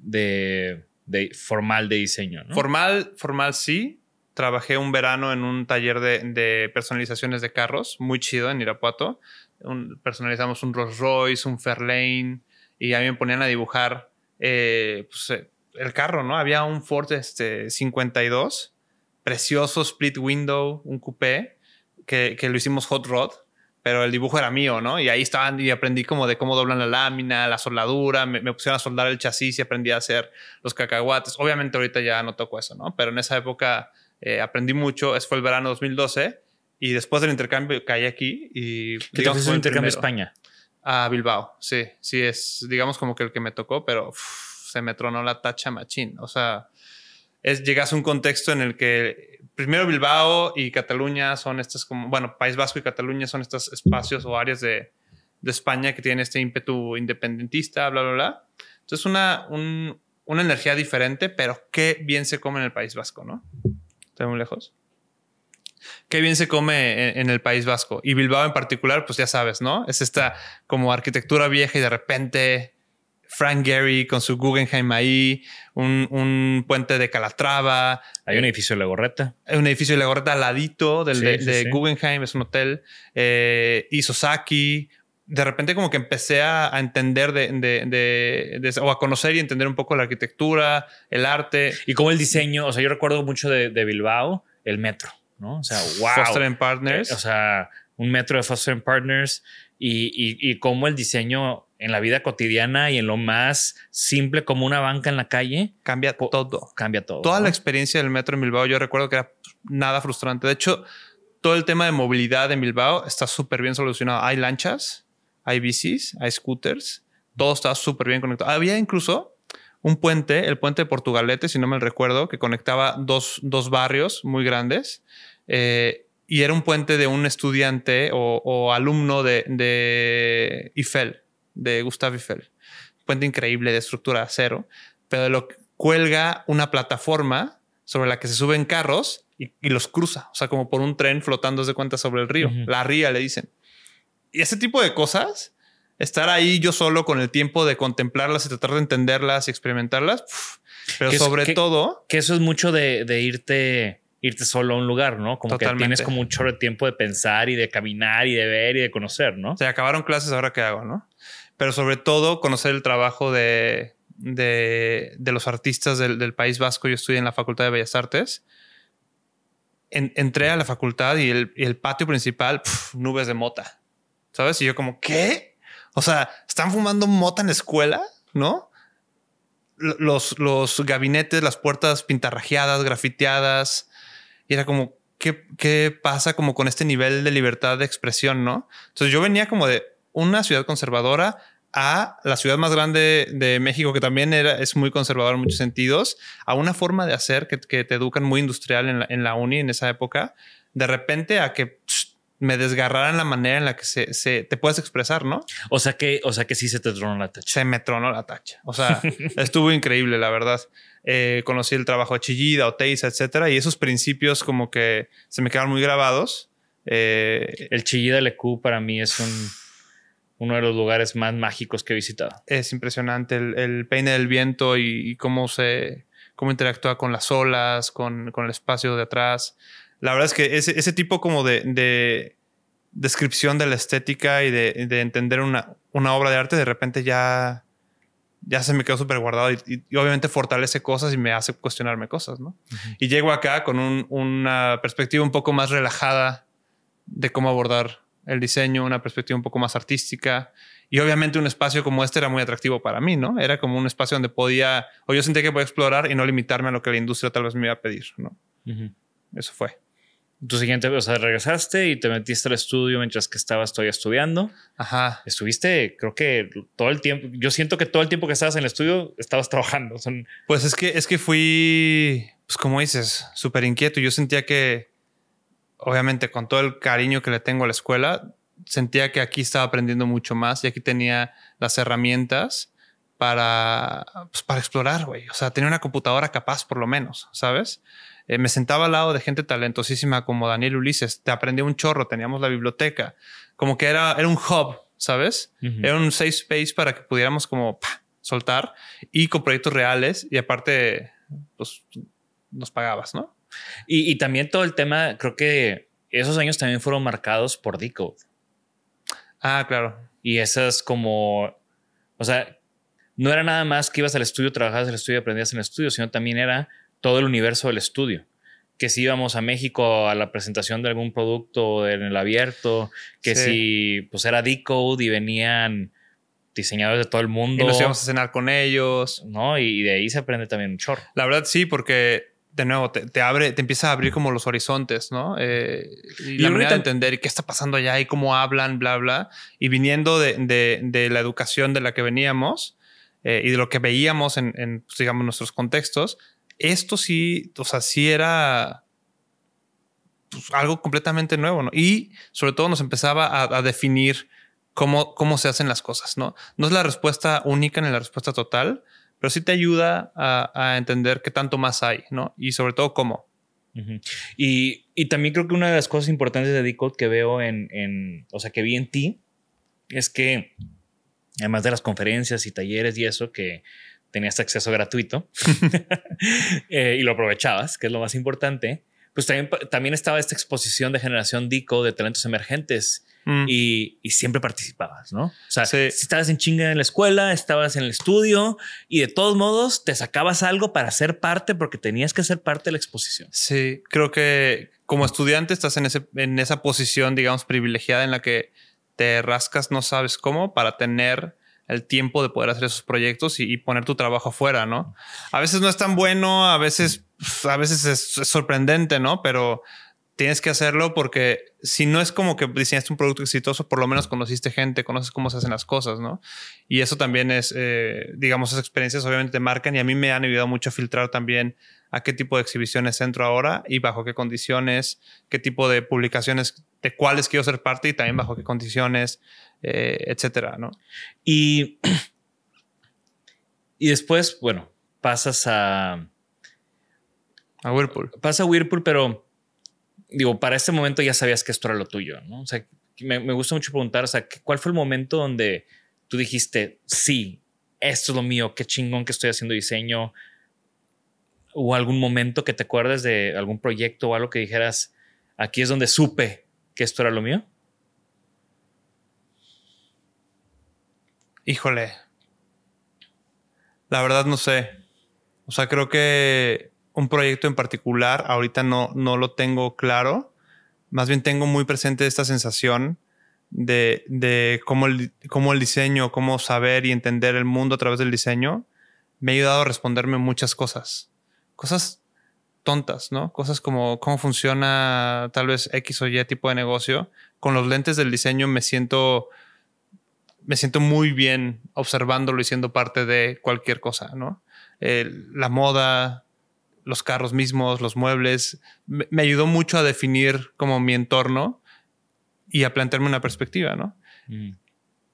de, de formal de diseño, ¿no? Formal, formal sí. Trabajé un verano en un taller de, de personalizaciones de carros, muy chido en Irapuato. Un- personalizamos un Rolls Royce, un Fairlane, y a mí me ponían a dibujar eh, pues, eh, el carro, ¿no? Había un Ford este, 52, precioso split window, un coupé, que, que lo hicimos hot rod, pero el dibujo era mío, ¿no? Y ahí estaban y aprendí como de cómo doblan la lámina, la soldadura, me, me pusieron a soldar el chasis y aprendí a hacer los cacahuates. Obviamente ahorita ya no toco eso, ¿no? Pero en esa época eh, aprendí mucho. Ese fue el verano 2012 y después del intercambio caí aquí y... ¿Qué te digamos, fue un el intercambio a. España? A Bilbao, sí, sí es, digamos como que el que me tocó, pero se la tacha machín. O sea, es, llegas a un contexto en el que primero Bilbao y Cataluña son estas como, bueno, País Vasco y Cataluña son estos espacios o áreas de, España que tienen este ímpetu independentista, bla, bla, bla. Entonces, una, un- una energía diferente, pero qué bien se come en el País Vasco, ¿no? Estoy muy lejos. Qué bien se come en el País Vasco. Y Bilbao en particular, pues ya sabes, ¿no? Es esta como arquitectura vieja y de repente Frank Gehry con su Guggenheim ahí, un, un puente de Calatrava, Hay un edificio de Legorreta. hay un edificio de la gorreta al ladito del Sí, de, de sí. Guggenheim, es un hotel, eh, Isosaki. De repente como que empecé a, a entender de, de- o a conocer y entender un poco la arquitectura, el arte. Y como el diseño, o sea, yo recuerdo mucho de, de Bilbao, el metro, ¿no? O sea, wow. Foster and Partners. Eh, O sea, un metro de Foster and Partners y, y, y cómo el diseño en la vida cotidiana y en lo más simple como una banca en la calle cambia todo. cambia todo. Toda ¿no? la experiencia del metro en Bilbao, yo recuerdo que era nada frustrante. De hecho, todo el tema de movilidad en Bilbao está súper bien solucionado. Hay lanchas, hay bicis, hay scooters, todo está súper bien conectado. Había incluso un puente, el puente de Portugalete, si no me recuerdo, que conectaba dos, dos barrios muy grandes. Eh, y era un puente de un estudiante o, alumno de, de, Eiffel, de Gustave Eiffel. Puente increíble de estructura de acero, pero lo cuelga una plataforma sobre la que se suben carros y, los cruza, o sea, como por un tren flotando de cuenta sobre el río. La ría le dicen. Y ese tipo de cosas estar ahí yo solo con el tiempo de contemplarlas y tratar de entenderlas y experimentarlas. pero sobre todo. Que eso es mucho de, irte, irte solo a un lugar, ¿no? Como que tienes como un chorro de tiempo de pensar y de caminar y de ver y de conocer, ¿no? Se acabaron clases, ahora qué hago, ¿no? Pero sobre todo conocer el trabajo de, de, los artistas del, País Vasco. Yo estudié en la Facultad de Bellas Artes. entré a la facultad y el, patio principal, nubes de mota. ¿Sabes? Y yo como, ¿qué? O sea, están fumando mota en la escuela, ¿no? Los, los gabinetes, las puertas pintarrajeadas, grafiteadas. Y era como, ¿qué, ¿qué pasa como con este nivel de libertad de expresión, no? Entonces yo venía como de una ciudad conservadora a la ciudad más grande de México, que también era, es muy conservadora en muchos sentidos, a una forma de hacer que, te educan muy industrial en la, en la, uni en esa época, de repente a que me desgarraran la manera en la que se, te puedes expresar, ¿no? O sea que, o sea que sí se te tronó la tacha. Se me tronó la tacha. O sea, estuvo increíble, la verdad. Eh, conocí el trabajo de Chillida, Oteiza, etcétera, y esos principios como que se me quedaron muy grabados. Eh, el Chillida LQ para mí es un, uno de los lugares más mágicos que he visitado. Es impresionante el, peine del viento y, cómo se cómo interactúa con las olas, con, con el espacio de atrás la verdad es que ese, ese tipo como de, descripción de la estética y de, entender una, una, obra de arte, de repente ya, ya se me quedó súper guardado y, obviamente fortalece cosas y me hace cuestionarme cosas, ¿no? Y llego acá con una perspectiva un poco más relajada de cómo abordar el diseño, una perspectiva un poco más artística. Y obviamente un espacio como este era muy atractivo para mí, ¿no? Era como un espacio donde podía, o yo sentía que podía explorar y no limitarme a lo que la industria tal vez me iba a pedir, ¿no? Eso fue tu siguiente, o sea, regresaste y te metiste al estudio mientras que estabas todavía estudiando. Ajá. Estuviste, creo que todo el tiempo, yo siento que todo el tiempo que estabas en el estudio estabas trabajando. Son... Pues es que, es que fui, pues como dices, súper inquieto. Yo sentía que, obviamente, con todo el cariño que le tengo a la escuela, sentía que aquí estaba aprendiendo mucho más y aquí tenía las herramientas para, pues, para explorar, güey. O sea, tenía una computadora capaz, por lo menos, ¿sabes? Eh, me sentaba al lado de gente talentosísima como Daniel Ulises, te aprendí un chorro, teníamos la biblioteca, como que era, era un hub, ¿sabes? Era un safe space para que pudiéramos como soltar y con proyectos reales y aparte, pues nos pagabas, ¿no? Y, y, también todo el tema, creo que esos años también fueron marcados por Decode. Ah, claro. Y esas como, o sea, no era nada más que ibas al estudio, trabajabas en el estudio, aprendías en el estudio, sino también era todo el universo del estudio. Que si íbamos a México a la presentación de algún producto en el abierto, que si pues era Decode y venían diseñadores de todo el mundo. Y nos íbamos a cenar con ellos. ¿No? Y de ahí se aprende también un chorro. La verdad sí, porque de nuevo te, abre, te empieza a abrir como los horizontes, ¿no? Eh, y, la manera de entender qué está pasando allá y cómo hablan, bla, bla. Y viniendo de, la educación de la que veníamos eh, y de lo que veíamos en, en pues, digamos, nuestros contextos, esto sí, o sea, sí era pues, algo completamente nuevo, ¿no? Y sobre todo nos empezaba a, definir cómo, cómo se hacen las cosas, ¿no? No es la respuesta única ni la respuesta total, pero sí te ayuda a, entender qué tanto más hay, ¿no? Y sobre todo cómo. y, y, también creo que una de las cosas importantes de Decode que veo en, en, o sea, que vi en ti, es que además de las conferencias y talleres y eso, que tenías acceso gratuito eh, y lo aprovechabas, que es lo más importante, pues también, también estaba esta exposición de generación DICO de talentos emergentes mm. y, siempre participabas, ¿no? O sea, si estabas en chinga en la escuela, estabas en el estudio y de todos modos te sacabas algo para ser parte porque tenías que ser parte de la exposición. Sí, creo que como estudiante estás en, ese, en esa posición, digamos, privilegiada en la que te rascas, no sabes cómo, para tener el tiempo de poder hacer esos proyectos y, poner tu trabajo afuera, ¿no? A veces no es tan bueno, a veces, a veces es, sorprendente, ¿no? Pero tienes que hacerlo porque si no es como que diseñaste un producto exitoso, por lo menos conociste gente, conoces cómo se hacen las cosas, ¿no? Y eso también es, eh, digamos, esas experiencias obviamente te marcan y a mí me han ayudado mucho a filtrar también a qué tipo de exhibiciones entro ahora y bajo qué condiciones, qué tipo de publicaciones, de cuáles quiero ser parte y también bajo qué condiciones, eh, etcétera, ¿no? Y, y después, bueno, pasas a... A Whirlpool. Pasa a Whirlpool, pero digo, para este momento ya sabías que esto era lo tuyo, ¿no? O sea, me, me gusta mucho preguntar, o sea, ¿cuál fue el momento donde tú dijiste, sí, esto es lo mío, qué chingón que estoy haciendo diseño? ¿O algún momento que te acuerdes de algún proyecto o algo que dijeras, aquí es donde supe que esto era lo mío? Híjole. La verdad no sé. O sea, creo que un proyecto en particular, ahorita no, no lo tengo claro. Más bien tengo muy presente esta sensación de, de cómo, el, cómo el diseño, cómo saber y entender el mundo a través del diseño me ha ayudado a responderme muchas cosas. Cosas tontas, ¿no? Cosas como cómo funciona tal vez X o Y tipo de negocio. Con los lentes del diseño me siento, me siento muy bien observándolo y siendo parte de cualquier cosa, ¿no? la moda, los carros mismos, los muebles, me, ayudó mucho a definir como mi entorno y a plantearme una perspectiva, ¿no? Mm.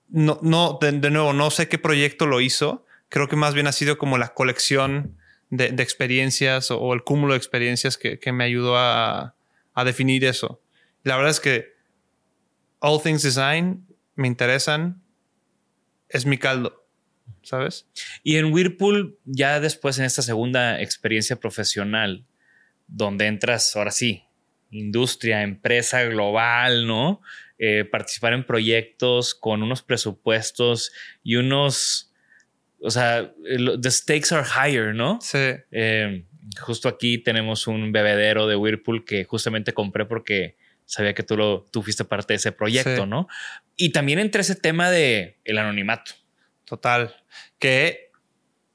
No, no de, nuevo, no sé qué proyecto lo hizo. Creo que más bien ha sido como la colección de, experiencias o, el cúmulo de experiencias que, me ayudó a, a, definir eso. La verdad es que All Things Design me interesan, es mi caldo. ¿sabes? Y en Whirlpool, ya después en esta segunda experiencia profesional, donde entras, ahora sí, industria, empresa global, ¿no? Eh, participar en proyectos con unos presupuestos y unos, o sea, the stakes are higher, ¿no? Sí. Eh, justo aquí tenemos un bebedero de Whirlpool que justamente compré porque sabía que tú, lo, tú fuiste parte de ese proyecto, ¿no? Y también entre ese tema de el anonimato. Total. Que,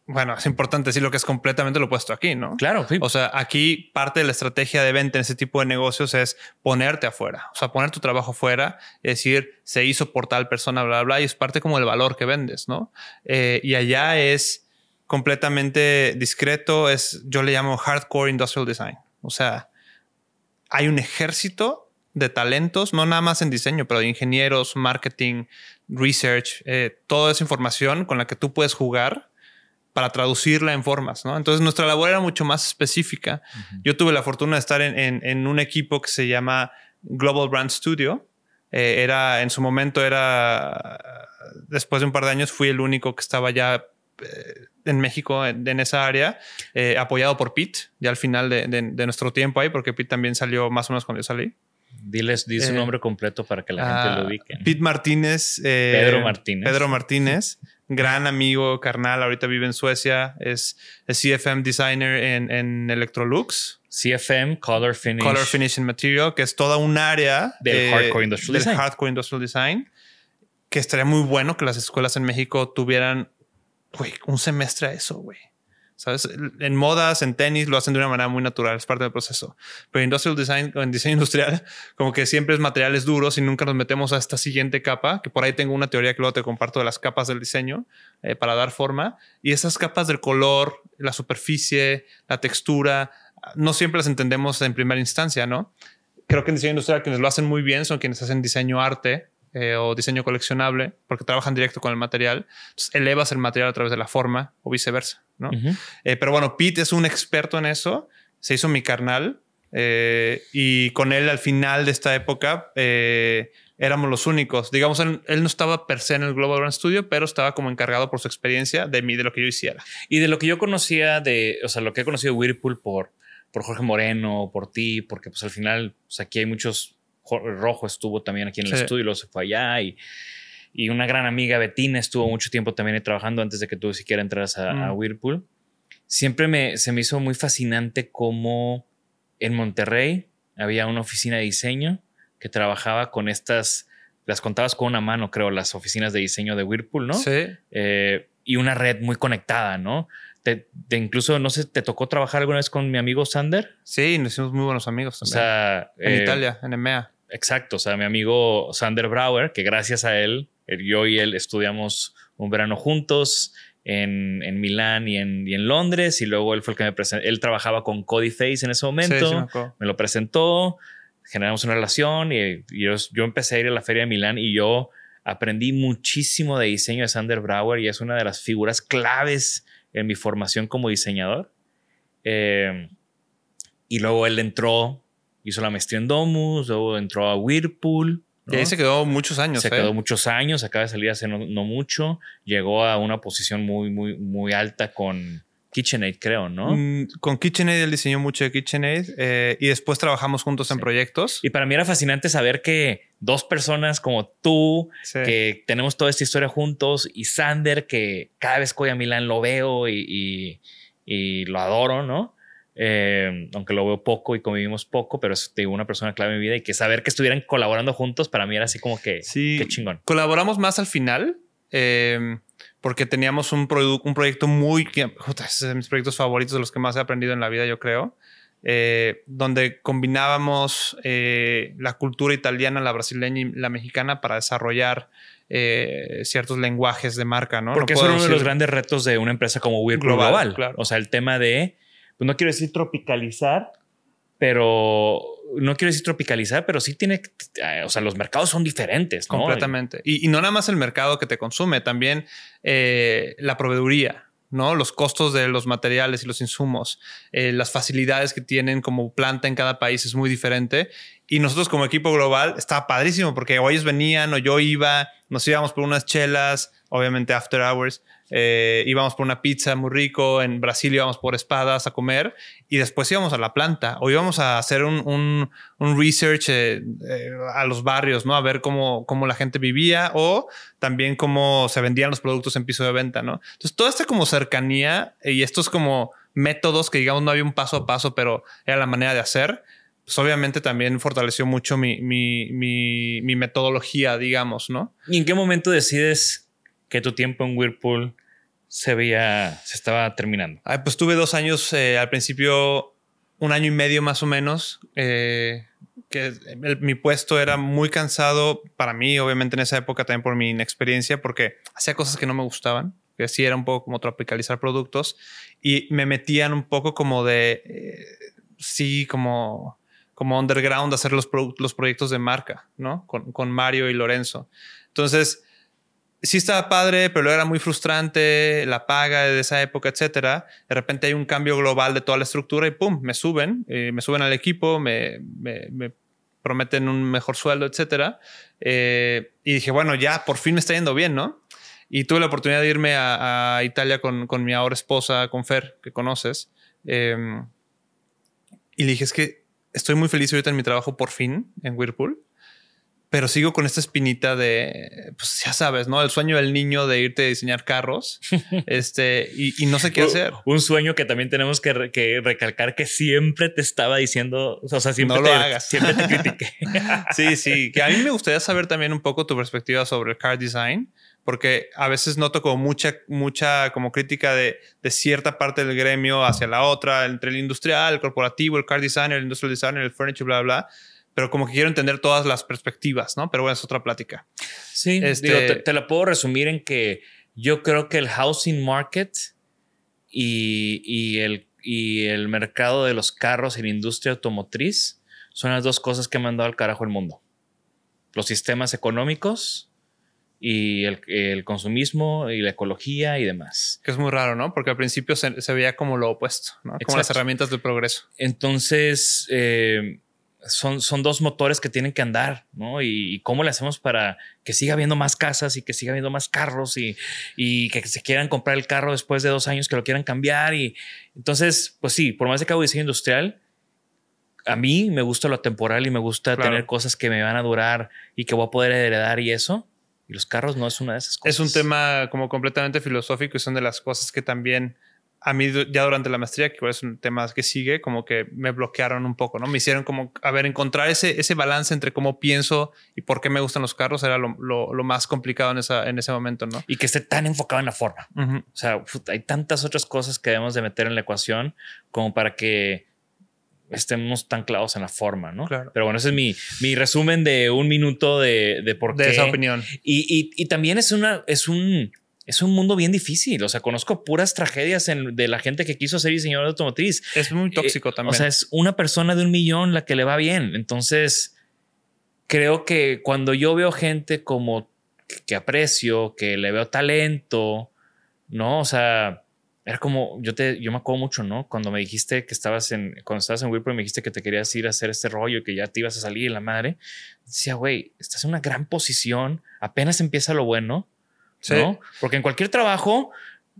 bueno, es importante decir lo que es completamente lo puesto aquí, ¿no? Claro, sí. O sea, aquí parte de la estrategia de venta en ese tipo de negocios es ponerte afuera, o sea, poner tu trabajo afuera, es decir, se hizo por tal persona, bla, bla, bla, y es parte como del valor que vendes, ¿no? Eh, y allá es completamente discreto, es, yo le llamo hardcore industrial design. O sea, hay un ejército de talentos, no nada más en diseño, pero de ingenieros, marketing, research, eh, toda esa información con la que tú puedes jugar para traducirla en formas, ¿no? Entonces nuestra labor era mucho más específica. Yo tuve la fortuna de estar en, un equipo que se llama Global Brand Studio. Eh, era, en su momento era, después de un par de años fui el único que estaba ya eh, en México en, esa área, apoyado por Pete, ya al final de, de, nuestro tiempo ahí, porque Pete también salió más o menos cuando yo salí. Diles, di su eh, nombre completo para que la gente lo ah, ubique. Pete Martínez. Eh, Pedro Martínez. Pedro Martínez. Gran amigo, carnal. Ahorita vive en Suecia. Es, CFM designer en, en, Electrolux. CFM, Color Finish. Color Finishing Material, que es toda un área del eh, Hardcore Industrial del Design. Hardcore Industrial Design. Que estaría muy bueno que las escuelas en México tuvieran un semestre a eso, güey. ¿Sabes? En modas, en tenis, lo hacen de una manera muy natural, es parte del proceso. Pero industrial design, en diseño industrial, como que siempre es materiales duros y nunca nos metemos a esta siguiente capa, que por ahí tengo una teoría que luego te comparto de las capas del diseño eh, para dar forma. Y esas capas del color, la superficie, la textura, no siempre las entendemos en primera instancia, ¿no? Creo que en diseño industrial quienes lo hacen muy bien son quienes hacen diseño arte, eh, o diseño coleccionable, porque trabajan directo con el material. Entonces, elevas el material a través de la forma o viceversa. ¿no? Eh, pero bueno, Pete es un experto en eso. Se hizo mi carnal eh, y con él al final de esta época éramos los únicos. Digamos, él, no estaba per se en el Global Brand Studio, pero estaba como encargado por su experiencia de mí, de lo que yo hiciera. Y de lo que yo conocía de, o sea, lo que he conocido de Whirlpool por, por Jorge Moreno, por ti, porque pues al final, pues aquí hay muchos Rojo estuvo también aquí en el estudio y luego se fue allá y, y, una gran amiga Betina estuvo mucho tiempo también trabajando antes de que tú siquiera entraras a, a mm. Whirlpool. Siempre me, se me hizo muy fascinante cómo en Monterrey había una oficina de diseño que trabajaba con estas, las contabas con una mano, creo, las oficinas de diseño de Whirlpool, ¿no? Sí. Eh, y una red muy conectada, ¿no? te, incluso, no sé, ¿te tocó trabajar alguna vez con mi amigo Sander? Sí, nos hicimos muy buenos amigos también. O sea, en eh, Italia, en EMEA. Exacto, o sea, mi amigo Sander Brauer, que gracias a él, yo y él estudiamos un verano juntos en, en Milán y en, y en, Londres, y luego él fue el que me presentó, él trabajaba con Face en ese momento, me, lo presentó, generamos una relación y, yo, yo, empecé a ir a la feria de Milán y yo aprendí muchísimo de diseño de Sander Brauer y es una de las figuras claves en mi formación como diseñador. Eh, y luego él entró, hizo la maestría en Domus, luego entró a Whirlpool. Y ahí se quedó muchos años. Se quedó ¿eh? muchos años, acaba de salir hace no, mucho. Llegó a una posición muy, muy, muy alta con KitchenAid, creo, ¿no? Mm, con KitchenAid él diseñó mucho de KitchenAid eh, y después trabajamos juntos en proyectos. Y para mí era fascinante saber que dos personas como tú, que tenemos toda esta historia juntos, y Sander, que cada vez que voy a Milán lo veo y, y lo adoro, ¿no? Eh, aunque lo veo poco y convivimos poco, pero es una persona clave en mi vida y que saber que estuvieran colaborando juntos para mí era así como que sí, qué chingón. Colaboramos más al final eh, porque teníamos un, un proyecto muy, es de mis proyectos favoritos, de los que más he aprendido en la vida, yo creo. Eh, donde combinábamos la cultura italiana, la brasileña y la mexicana para desarrollar ciertos lenguajes de marca, ¿no? Porque es uno de los grandes retos de una empresa como Whirlpool Global. Claro. O sea, el tema de pues no quiero decir tropicalizar, pero no quiero decir tropicalizar, pero sí tiene, eh, o sea, los mercados son diferentes. Completamente. Y, no nada más el mercado que te consume, también eh, la proveeduría. ¿no? Los costos de los materiales y los insumos, eh, las facilidades que tienen como planta en cada país es muy diferente. Y nosotros como equipo global estaba padrísimo porque o ellos venían o yo iba, nos íbamos por unas chelas, obviamente after hours, eh, íbamos por una pizza muy rico, en Brasil íbamos por espadas a comer y después íbamos a la planta o íbamos a hacer un, research eh, eh, a los barrios, ¿no? A ver cómo, cómo la gente vivía o también cómo se vendían los productos en piso de venta, ¿no? Entonces, toda esta como cercanía y estos como métodos que digamos no había un paso a paso, pero era la manera de hacer, pues obviamente también fortaleció mucho mi, mi, mi, mi metodología, digamos, ¿no? ¿Y en qué momento decides que tu tiempo en Whirlpool se veía, se estaba terminando? pues tuve dos años, eh, al principio un año y medio más o menos, eh, que mi puesto era muy cansado para mí, obviamente en esa época también por mi inexperiencia, porque hacía cosas que no me gustaban, que sí era un poco como tropicalizar productos y me metían un poco como de, eh, sí, como, como underground hacer los, los proyectos de marca, ¿no? Con, con Mario y Lorenzo. Entonces, sí estaba padre, pero era muy frustrante, la paga de esa época, etcétera. De repente hay un cambio global de toda la estructura y pum, me suben, eh, me suben al equipo, me, me, prometen un mejor sueldo, etcétera. Eh, y dije, bueno, ya por fin me está yendo bien, ¿no? Y tuve la oportunidad de irme a, Italia con, con, mi ahora esposa, con Fer, que conoces. Em, y le dije, es que estoy muy feliz ahorita en mi trabajo por fin en Whirlpool pero sigo con esta espinita de, pues ya sabes, ¿no? El sueño del niño de irte a diseñar carros, este, y, no sé qué hacer. Un sueño que también tenemos que, recalcar que siempre te estaba diciendo, o sea, siempre, no lo hagas. siempre te critiqué. sí, sí, que a mí me gustaría saber también un poco tu perspectiva sobre el car design, porque a veces noto como mucha, mucha como crítica de, de cierta parte del gremio hacia la otra, entre el industrial, el corporativo, el car designer, el industrial designer, el furniture, bla, bla pero como que quiero entender todas las perspectivas, ¿no? Pero bueno, es otra plática. Sí, este, te, la puedo resumir en que yo creo que el housing market y, el, y el mercado de los carros y la industria automotriz son las dos cosas que han mandado al carajo el mundo. Los sistemas económicos y el, consumismo y la ecología y demás. Que es muy raro, ¿no? Porque al principio se, veía como lo opuesto, ¿no? Como las herramientas del progreso. Entonces, eh, son, son dos motores que tienen que andar, ¿no? Y, cómo le hacemos para que siga habiendo más casas y que siga habiendo más carros y, y, que se quieran comprar el carro después de dos años que lo quieran cambiar. Y entonces, pues sí, por más de que hago diseño industrial, a mí me gusta lo temporal y me gusta tener cosas que me van a durar y que voy a poder heredar y eso. Y los carros no es una de esas cosas. Es un tema como completamente filosófico y son de las cosas que también a mí ya durante la maestría, que es un tema que sigue, como que me bloquearon un poco, ¿no? Me hicieron como, a ver, encontrar ese, ese balance entre cómo pienso y por qué me gustan los carros era lo, lo, más complicado en, esa, en ese momento, ¿no? Y que esté tan enfocado en la forma. O sea, hay tantas otras cosas que debemos de meter en la ecuación como para que estemos tan clavados en la forma, ¿no? Claro. Pero bueno, ese es mi, mi resumen de un minuto de, de por qué. De esa opinión. Y, y, y también es una, es un es un mundo bien difícil. O sea, conozco puras tragedias de la gente que quiso ser diseñador de automotriz. Es muy tóxico también. O sea, es una persona de un millón la que le va bien. Entonces, creo que cuando yo veo gente como que aprecio, que le veo talento, ¿no? O sea, era como, yo te, yo me acuerdo mucho, ¿no? Cuando me dijiste que estabas en, cuando estabas en Whirlpool, me dijiste que te querías ir a hacer este rollo, que ya te ibas a salir en la madre. Decía, güey, estás en una gran posición, apenas empieza lo bueno ¿no? Porque en cualquier trabajo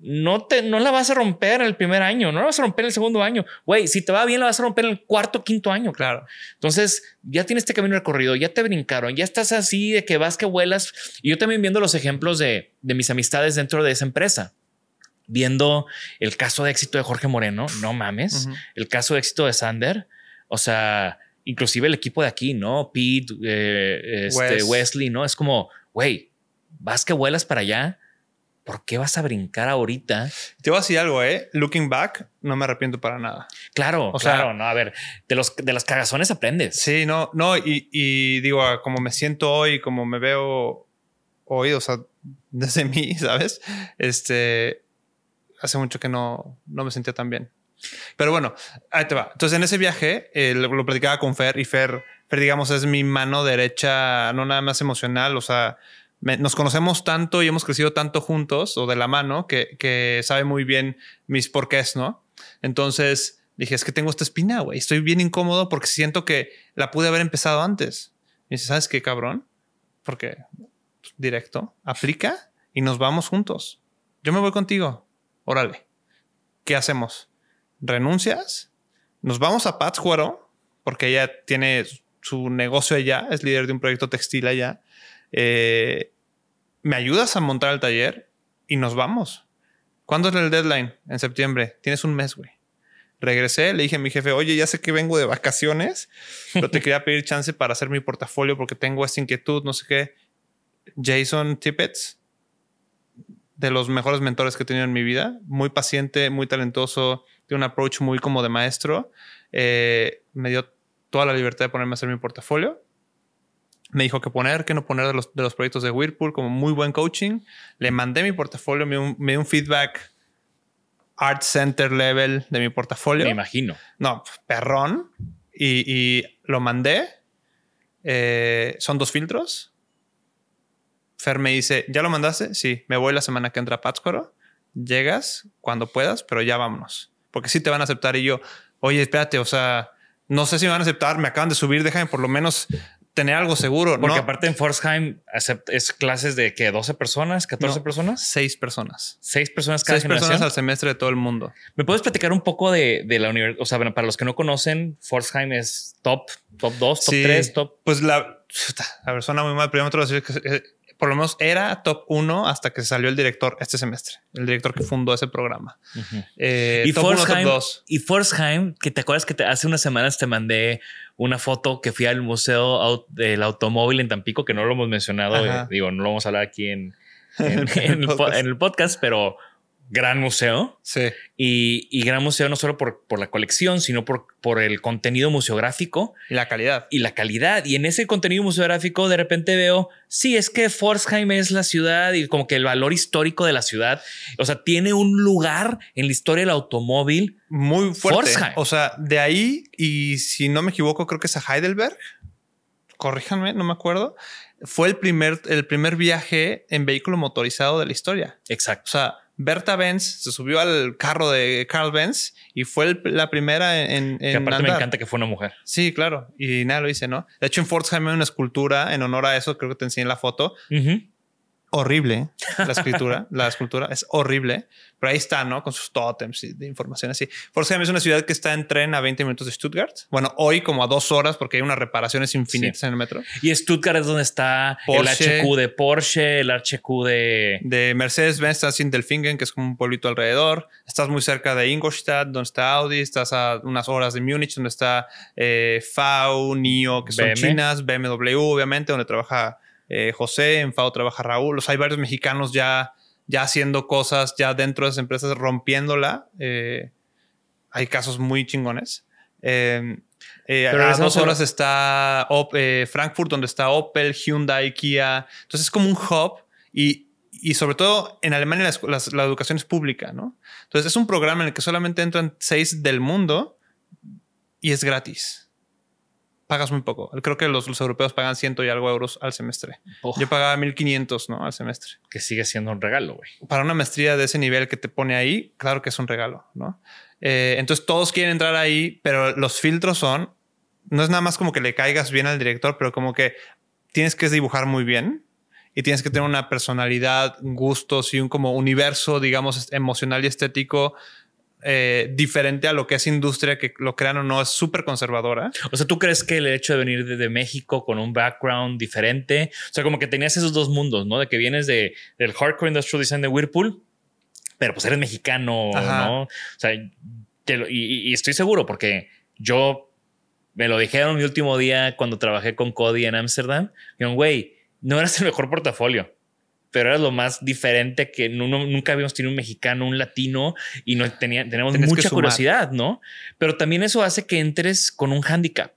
no, te, no la vas a romper el primer año, no la vas a romper el segundo año. Güey, si te va bien, la vas a romper el cuarto, quinto año. Claro. Entonces, ya tienes este camino recorrido, ya te brincaron, ya estás así de que vas que vuelas. Y yo también viendo los ejemplos de, de mis amistades dentro de esa empresa. Viendo el caso de éxito de Jorge Moreno, no mames. El caso de éxito de Sander. O sea, inclusive el equipo de aquí, ¿no? Pete, eh, este, Wesley, ¿no? Es como, güey, vas que vuelas para allá. ¿Por qué vas a brincar ahorita? Te voy a decir algo, ¿eh? Looking back, no me arrepiento para nada. Claro, o claro, no, a ver, de los, de las cagazones aprendes. Sí, no, no, y, y digo, como me siento hoy, como me veo hoy, o sea, desde mí, ¿sabes? Este, hace mucho que no, no me sentía tan bien. Pero bueno, ahí te va. Entonces, en ese viaje, eh, lo, lo, platicaba con Fer y Fer, Fer, digamos, es mi mano derecha, no nada más emocional, o sea, nos conocemos tanto y hemos crecido tanto juntos o de la mano que, sabe muy bien mis porqués, ¿no? Entonces dije, es que tengo esta espina, güey. Estoy bien incómodo porque siento que la pude haber empezado antes. Y dice, ¿sabes qué, cabrón? Porque pues, directo, aplica y nos vamos juntos. Yo me voy contigo. Órale. ¿Qué hacemos? ¿Renuncias? Nos vamos a Pátzcuaro porque ella tiene su negocio allá, es líder de un proyecto textil allá eh, ¿me ayudas a montar el taller? Y nos vamos. ¿Cuándo es el deadline? En septiembre. Tienes un mes, güey. Regresé, le dije a mi jefe, oye, ya sé que vengo de vacaciones, pero te quería pedir chance para hacer mi portafolio porque tengo esta inquietud, no sé qué. Jason Tippett, de los mejores mentores que he tenido en mi vida, muy paciente, muy talentoso, tiene un approach muy como de maestro. Eh, me dio toda la libertad de ponerme a hacer mi portafolio me dijo qué poner, qué no poner de los, de los proyectos de Whirlpool, como muy buen coaching. Le mandé mi portafolio, me, dio un feedback art center level de mi portafolio. Me imagino. No, perrón. Y, lo mandé. Eh, son dos filtros. Fer me dice, ¿ya lo mandaste? Sí, me voy la semana que entra a Pátzcuaro. Llegas cuando puedas, pero ya vámonos. Porque sí te van a aceptar. Y yo, oye, espérate, o sea, no sé si me van a aceptar, me acaban de subir, déjame por lo menos tener algo seguro. Porque aparte en Forsheim es clases de que 12 personas, 14 personas, seis personas, seis personas cada seis personas al semestre de todo el mundo. ¿Me puedes platicar un poco de, de la universidad? O sea, bueno, para los que no conocen, Forsheim es top, top 2, top 3, top. Pues la, la persona muy mal, primero te decir que por lo menos era top 1 hasta que salió el director este semestre, el director que fundó ese programa. Eh, y, top y Forsheim, que te acuerdas que hace unas semanas te mandé una foto que fui al Museo del Automóvil en Tampico, que no lo hemos mencionado, eh, digo, no lo vamos a hablar aquí en, en, el, podcast, pero gran museo. Sí. Y, gran museo no solo por, por la colección, sino por, por el contenido museográfico. Y la calidad. Y la calidad. Y en ese contenido museográfico de repente veo, sí, es que Forsheim es la ciudad y como que el valor histórico de la ciudad. O sea, tiene un lugar en la historia del automóvil. Muy fuerte. O sea, de ahí, y si no me equivoco, creo que es a Heidelberg. Corríjanme, no me acuerdo fue el primer, el primer viaje en vehículo motorizado de la historia. Exacto. O sea, Berta Benz se subió al carro de Carl Benz y fue la primera en, en que aparte me encanta que fue una mujer. Sí, claro. Y nada lo hice, ¿no? De hecho, en Pforzheim hay una escultura en honor a eso. Creo que te enseñé la foto. Horrible la escritura, la escultura es horrible, pero ahí está, ¿no? Con sus tótems y de información así. Forsheim es una ciudad que está en tren a 20 minutos de Stuttgart. Bueno, hoy como a dos horas porque hay unas reparaciones infinitas en el metro. Y Stuttgart es donde está Porsche. el HQ de Porsche, el HQ de... De Mercedes-Benz estás en Delfingen, que es como un pueblito alrededor. Estás muy cerca de Ingolstadt, donde está Audi. Estás a unas horas de Múnich, donde está eh, FAU, NIO, que son BM. chinas, BMW, obviamente, donde trabaja eh, José, en FAO trabaja Raúl. O sea, hay varios mexicanos ya, ya haciendo cosas, ya dentro de esas empresas, rompiéndola. Eh, hay casos muy chingones. Eh, eh, Pero a dos horas está Op- eh, Frankfurt, donde está Opel, Hyundai, Kia. Entonces es como un hub y, y sobre todo en Alemania las- la educación es pública, ¿no? Entonces es un programa en el que solamente entran seis del mundo y es gratis. Pagas muy poco. Creo que los, los europeos pagan ciento y algo euros al semestre. Yo pagaba 1500, ¿no? Al semestre. que sigue siendo un regalo, güey. Para una maestría de ese nivel que te pone ahí, claro que es un regalo, ¿no? Eh, entonces todos quieren entrar ahí, pero los filtros son, no es nada más como que le caigas bien al director, pero como que tienes que dibujar muy bien y tienes que tener una personalidad, gustos y un como universo, digamos, emocional y estético eh, diferente a lo que es industria, que lo crean o no, es súper conservadora. O sea, ¿tú crees que el hecho de venir de, de México con un background diferente, o sea, como que tenías esos dos mundos, ¿no? De que vienes de, del hardcore industrial design de Whirlpool, pero pues eres mexicano, Ajá. ¿no? O sea, te lo- y, estoy seguro porque yo me lo dijeron mi último día cuando trabajé con Cody en Ámsterdam. Dijeron, güey, no eras el mejor portafolio, pero eras lo más diferente que no- no- nunca habíamos tenido un mexicano, un latino y no tenía, tenemos Tienes que mucha curiosidad, ¿no? Pero también eso hace que entres con un handicap.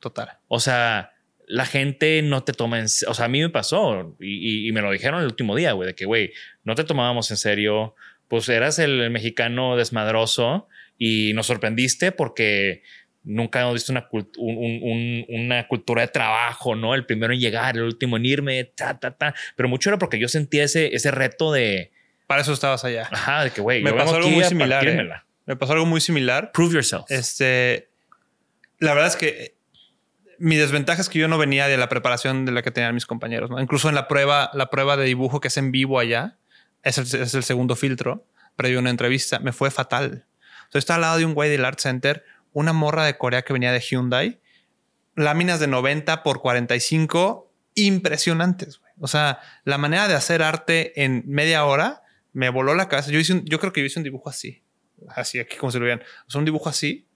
Total. O sea, la gente no te toma en O sea, a mí me pasó y, y- y me lo dijeron el último día, güey, de que, güey, no te tomábamos en serio. Pues eras el mexicano desmadroso y nos sorprendiste porque nunca hemos visto una, cult- un- un- un- una cultura de trabajo, ¿no? El primero en llegar, el último en irme, ta, ta, ta. Pero mucho era porque yo sentía ese, ese reto de, Para eso estabas allá. ajá, de que, güey, Me yo pasó algo muy similar, ¿eh? Me pasó algo muy similar. Prove yourself. Este, la verdad es que mi desventaja es que yo no venía de la preparación de la que tenían mis compañeros. ¿no? Incluso en la prueba, la prueba de dibujo que es en vivo allá, es el, es el segundo filtro, previo a una entrevista, me fue fatal. Sea, estaba al lado de un güey del Art Center, una morra de Corea que venía de Hyundai, láminas de 90 por 45 impresionantes. O sea, la manera de hacer arte en media hora me voló la cabeza. Yo, hice un- yo creo que yo hice un dibujo así. Así, aquí como se lo vean. O sea, un dibujo así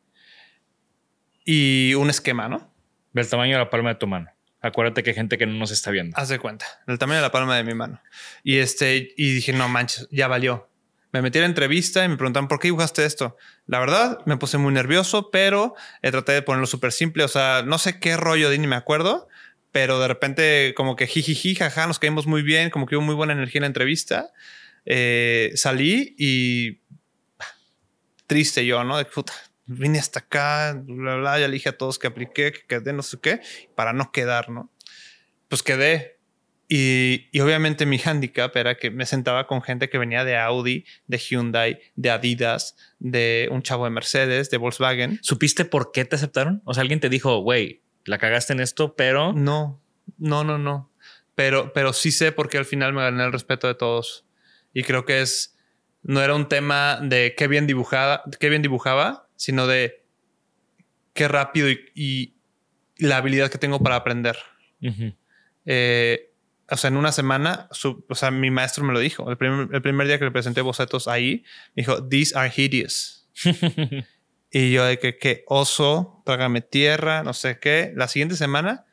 y un esquema, ¿no? Del tamaño de la palma de tu mano. Acuérdate que hay gente que no nos está viendo. Haz de cuenta, del tamaño de la palma de mi mano. Y este, y dije, no manches, ya valió. Me metí a la entrevista y me preguntaron, ¿por qué dibujaste esto? La verdad, me puse muy nervioso, pero eh, traté de ponerlo súper simple. O sea, no sé qué rollo di ni me acuerdo, pero de repente como que jijiji, jaja, nos caímos muy bien, como que hubo muy buena energía en la entrevista. Eh, salí y triste yo, ¿no? De puta, vine hasta acá, bla, bla, ya le dije a todos que apliqué, que quedé, no sé qué, para no quedar, ¿no? Pues quedé. Y, y obviamente mi handicap era que me sentaba con gente que venía de Audi, de Hyundai, de Adidas, de un chavo de Mercedes, de Volkswagen. ¿Supiste por qué te aceptaron? O sea, alguien te dijo, güey, la cagaste en esto, pero No, no, no, no. Pero, pero sí sé porque al final me gané el respeto de todos. Y creo que es, no era un tema de qué bien dibujada, qué bien dibujaba, sino de qué rápido y, y la habilidad que tengo para aprender. Eh, o sea, en una semana, su- o sea, mi maestro me lo dijo. El primer, el primer día que le presenté bocetos ahí, me dijo, these are hideous. y yo de que, que oso, trágame tierra, no sé qué. La siguiente semana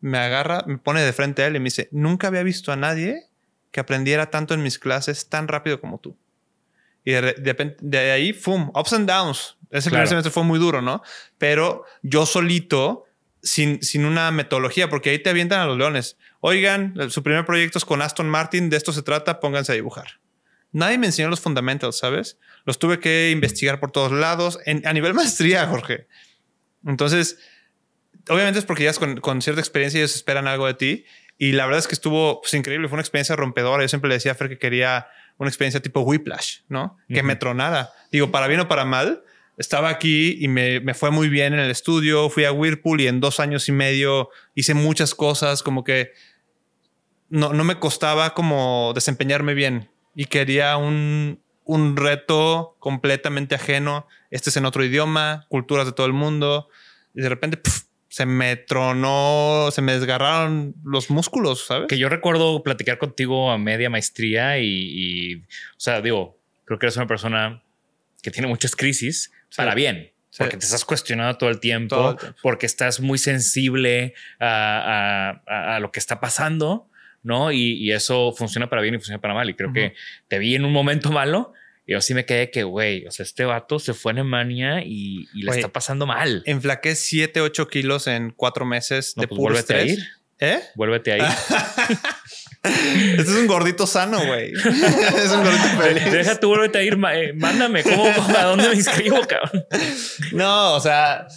me agarra, me pone de frente a él y me dice, nunca había visto a nadie que aprendiera tanto en mis clases tan rápido como tú. Y de, de, de ahí, ¡fum! Ups and downs. Ese primer Claro. semestre fue muy duro, ¿no? Pero yo solito, sin, sin una metodología, porque ahí te avientan a los leones. Oigan, su primer proyecto es con Aston Martin, de esto se trata, pónganse a dibujar. Nadie me enseñó los fundamentals, ¿sabes? Los tuve que investigar por todos lados, en- a nivel maestría, Jorge. Entonces, obviamente es porque ya con, con cierta experiencia y ellos esperan algo de ti. Y la verdad es que estuvo pues, increíble, fue una experiencia rompedora. Yo siempre le decía a Fer que quería una experiencia tipo Whiplash, ¿no? Que me tronara. Digo, para bien o para mal, estaba aquí y me, me fue muy bien en el estudio. Fui a Whirlpool y en dos años y medio hice muchas cosas, como que no, no me costaba como desempeñarme bien y quería un, un reto completamente ajeno. Este es en otro idioma, culturas de todo el mundo. Y de repente se me tronó, se me desgarraron los músculos, ¿sabes? Que yo recuerdo platicar contigo a media maestría y, y, o sea, digo, creo que eres una persona que tiene muchas crisis para bien. Porque te estás cuestionando todo el tiempo, Todo el tiempo. porque estás muy sensible a, a- a- a lo que está pasando, ¿no? Y, y eso funciona para bien y funciona para mal. Y creo que te vi en un momento malo y yo sí me quedé que, güey, o sea, este vato se fue a Alemania y, y le está pasando mal. Enflaqué 7, 8 kilos en cuatro meses No, de pues puro vuélvete a estrés. ir. ¿Eh? Vuélvete ahí. Este es un gordito sano, güey. es un gordito feliz. Deja tú, vuélvete a ir. eh, mándame, ¿cómo, ¿a dónde me inscribo, cabrón? No, o sea,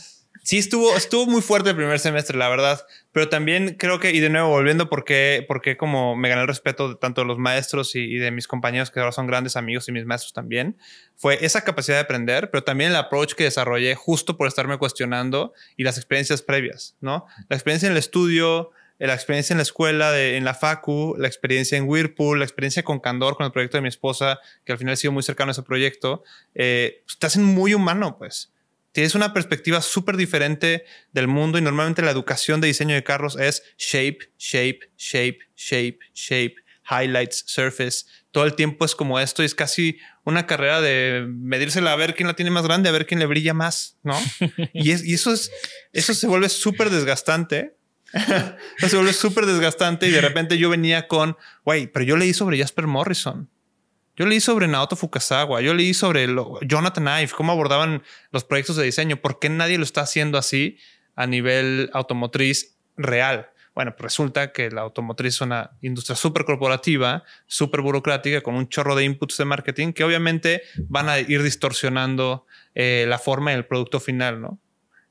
sí estuvo, estuvo muy fuerte el primer semestre, la verdad. Pero también creo que, y de nuevo, volviendo porque, porque como me gané el respeto de tanto de los maestros y, y de mis compañeros que ahora son grandes amigos y mis maestros también, fue esa capacidad de aprender, pero también el approach que desarrollé justo por estarme cuestionando y las experiencias previas, ¿no? La experiencia en el estudio, la experiencia en la escuela, de, en la facu, la experiencia en Whirlpool, la experiencia con Candor, con el proyecto de mi esposa, que al final he sido muy cercano a ese proyecto, eh, pues, te hacen muy humano, pues. Tienes una perspectiva súper diferente del mundo y normalmente la educación de diseño de carros es shape, shape, shape, shape, shape, highlights, surface. Todo el tiempo es como esto y es casi una carrera de medírsela a ver quién la tiene más grande, a ver quién le brilla más, ¿no? y, es, y eso es, eso se vuelve súper desgastante. Se vuelve súper desgastante y de repente yo venía con, güey, pero yo leí sobre Jasper Morrison. Yo leí sobre Naoto Fukasawa, yo leí sobre Jonathan Ive, cómo abordaban los proyectos de diseño, por qué nadie lo está haciendo así a nivel automotriz real. Bueno, pues resulta que la automotriz es una industria súper corporativa, súper burocrática, con un chorro de inputs de marketing que obviamente van a ir distorsionando eh, la forma y el producto final, ¿no?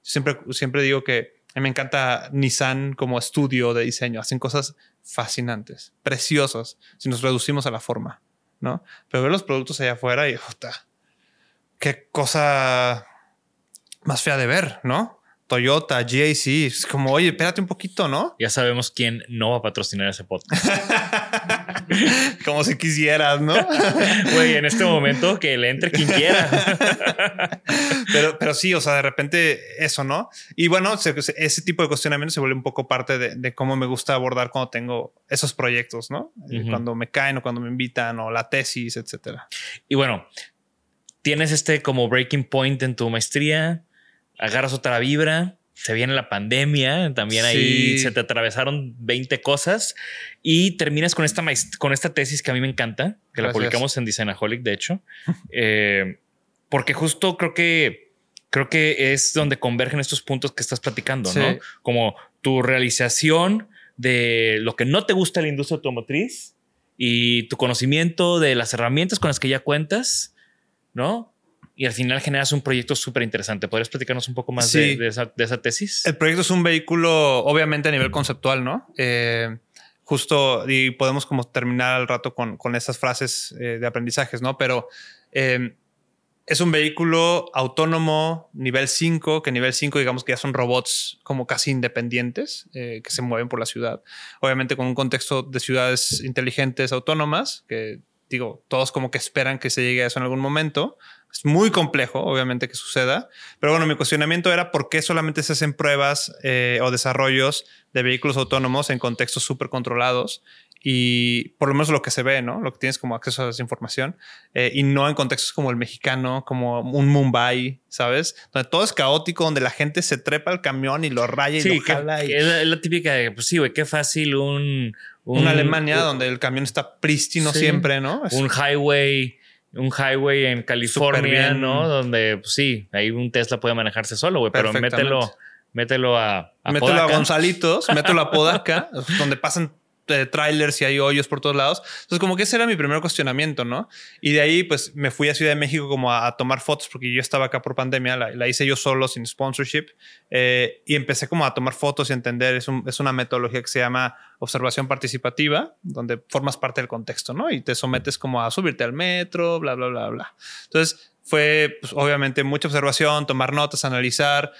Siempre, siempre digo que a mí me encanta Nissan como estudio de diseño. Hacen cosas fascinantes, preciosas, si nos reducimos a la forma, ¿no? Pero ver los productos allá afuera y, puta, qué cosa más fea de ver, ¿no? Toyota, GAC, es como, oye, espérate un poquito, ¿no? Ya sabemos quién no va a patrocinar ese podcast. como si quisieras, ¿no? Güey, en este momento que le entre quien quiera. pero, pero sí, o sea, de repente eso, ¿no? Y bueno, se- se- ese tipo de cuestionamiento se vuelve un poco parte de, de cómo me gusta abordar cuando tengo esos proyectos, ¿no? Eh. Cuando me caen o cuando me invitan o la tesis, etcétera. Y bueno, tienes este como breaking point en tu maestría, agarras otra vibra, se viene la pandemia, también ahí se te atravesaron 20 cosas y terminas con esta, con esta tesis que a mí me encanta, que la publicamos en Designaholic, de hecho, Eh, porque justo creo que creo que es donde convergen estos puntos que estás platicando, ¿no? Como tu realización de lo que no te gusta de la industria automotriz y tu conocimiento de las herramientas con las que ya cuentas, ¿no? Y al final generas un proyecto súper interesante. ¿Podrías platicarnos un poco más de, Sí. de esa, de esa tesis? El proyecto es un vehículo, obviamente a nivel conceptual, ¿no? Eh, justo, y podemos como terminar al rato con, con esas frases eh, de aprendizajes, ¿no? Pero eh, es un vehículo autónomo nivel 5, que nivel 5 digamos que ya son robots como casi independientes, eh, que se mueven por la ciudad. Obviamente con un contexto de ciudades inteligentes autónomas, que digo, todos como que esperan que se llegue a eso en algún momento. Es muy complejo, obviamente, que suceda. Pero bueno, mi cuestionamiento era por qué solamente se hacen pruebas eh, o desarrollos de vehículos autónomos en contextos súper controlados y por lo menos lo que se ve, ¿no? Lo que tienes como acceso a esa información eh, y no en contextos como el mexicano, como un Mumbai, ¿sabes? Donde todo es caótico, donde la gente se trepa al camión y lo raya y Sí, lo que, jala. y- es, la, típica de, pues sí, güey, qué fácil un... un una Alemania un- donde el camión está prístino Sí. siempre, ¿no? Es- un highway, un highway en California. ¿no? Donde, pues sí, ahí un Tesla puede manejarse solo, güey, pero mételo, mételo a, a mételo a. Gonzalitos, mételo a Podaca, donde pasan eh, trailers y hay hoyos por todos lados. Entonces, como que ese era mi primer cuestionamiento, ¿no? Y de ahí, pues me fui a Ciudad de México como a, a tomar fotos, porque yo estaba acá por pandemia, la, la hice yo solo, sin sponsorship, eh, y empecé como a tomar fotos y entender. Es, un- es una metodología que se llama observación participativa, donde formas parte del contexto, ¿no? Y te sometes como a subirte al metro, bla, bla, bla, bla. Entonces, fue pues, obviamente mucha observación, tomar notas, analizar.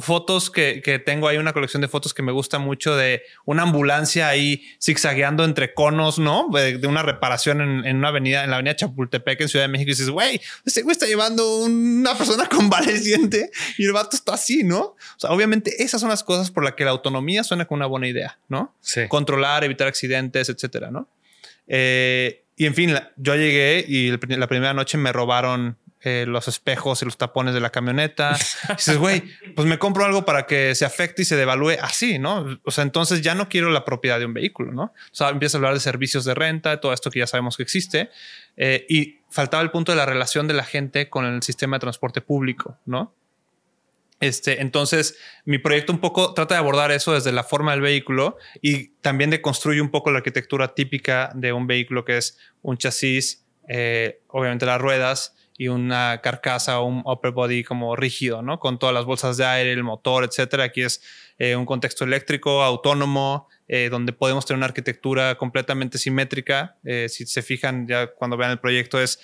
Fotos que, que, tengo ahí, una colección de fotos que me gusta mucho de una ambulancia ahí zigzagueando entre conos, ¿no? De, una reparación en, en, una avenida, en la avenida Chapultepec en Ciudad de México. Y dices, güey, ese güey está llevando una persona convaleciente y el vato está así, ¿no? O sea, obviamente esas son las cosas por las que la autonomía suena como una buena idea, ¿no? Sí. Controlar, evitar accidentes, etcétera, ¿no? Eh, y en fin, yo llegué y la primera noche me robaron eh, los espejos y los tapones de la camioneta. Y dices, güey, pues me compro algo para que se afecte y se devalúe así, ¿no? O sea, entonces ya no quiero la propiedad de un vehículo, ¿no? O sea, empieza a hablar de servicios de renta, todo esto que ya sabemos que existe. Eh, y faltaba el punto de la relación de la gente con el sistema de transporte público, ¿no? Este, entonces, mi proyecto un poco trata de abordar eso desde la forma del vehículo y también de construir un poco la arquitectura típica de un vehículo que es un chasis, eh, obviamente las ruedas y una carcasa o un upper body como rígido, ¿no? Con todas las bolsas de aire, el motor, etcétera. Aquí es eh, un contexto eléctrico, autónomo, eh, donde podemos tener una arquitectura completamente simétrica. si se fijan, ya cuando vean el proyecto es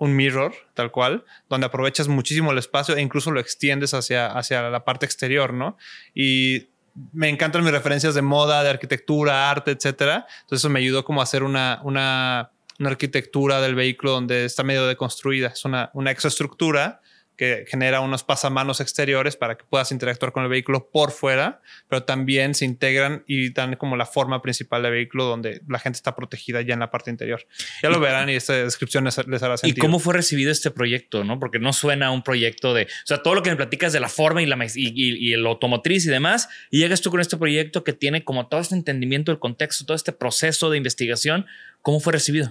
un mirror, tal cual, donde aprovechas muchísimo el espacio e incluso lo extiendes hacia, hacia la parte exterior, ¿no? Y me encantan mis referencias de moda, de arquitectura, arte, etcétera. Entonces eso me ayudó como a hacer una, una, una arquitectura del vehículo donde está medio deconstruida. Es una, una exoestructura que genera unos pasamanos exteriores para que puedas interactuar con el vehículo por fuera, pero también se integran y dan como la forma principal del vehículo donde la gente está protegida ya en la parte interior. Ya lo verán y esta descripción les, hará sentido. ¿Y cómo fue recibido este proyecto? ¿no? Porque no suena a un proyecto de, o sea, todo lo que me platicas de la forma y, la, y, y, el automotriz y demás, y llegas tú con este proyecto que tiene como todo este entendimiento del contexto, todo este proceso de investigación, ¿cómo fue recibido?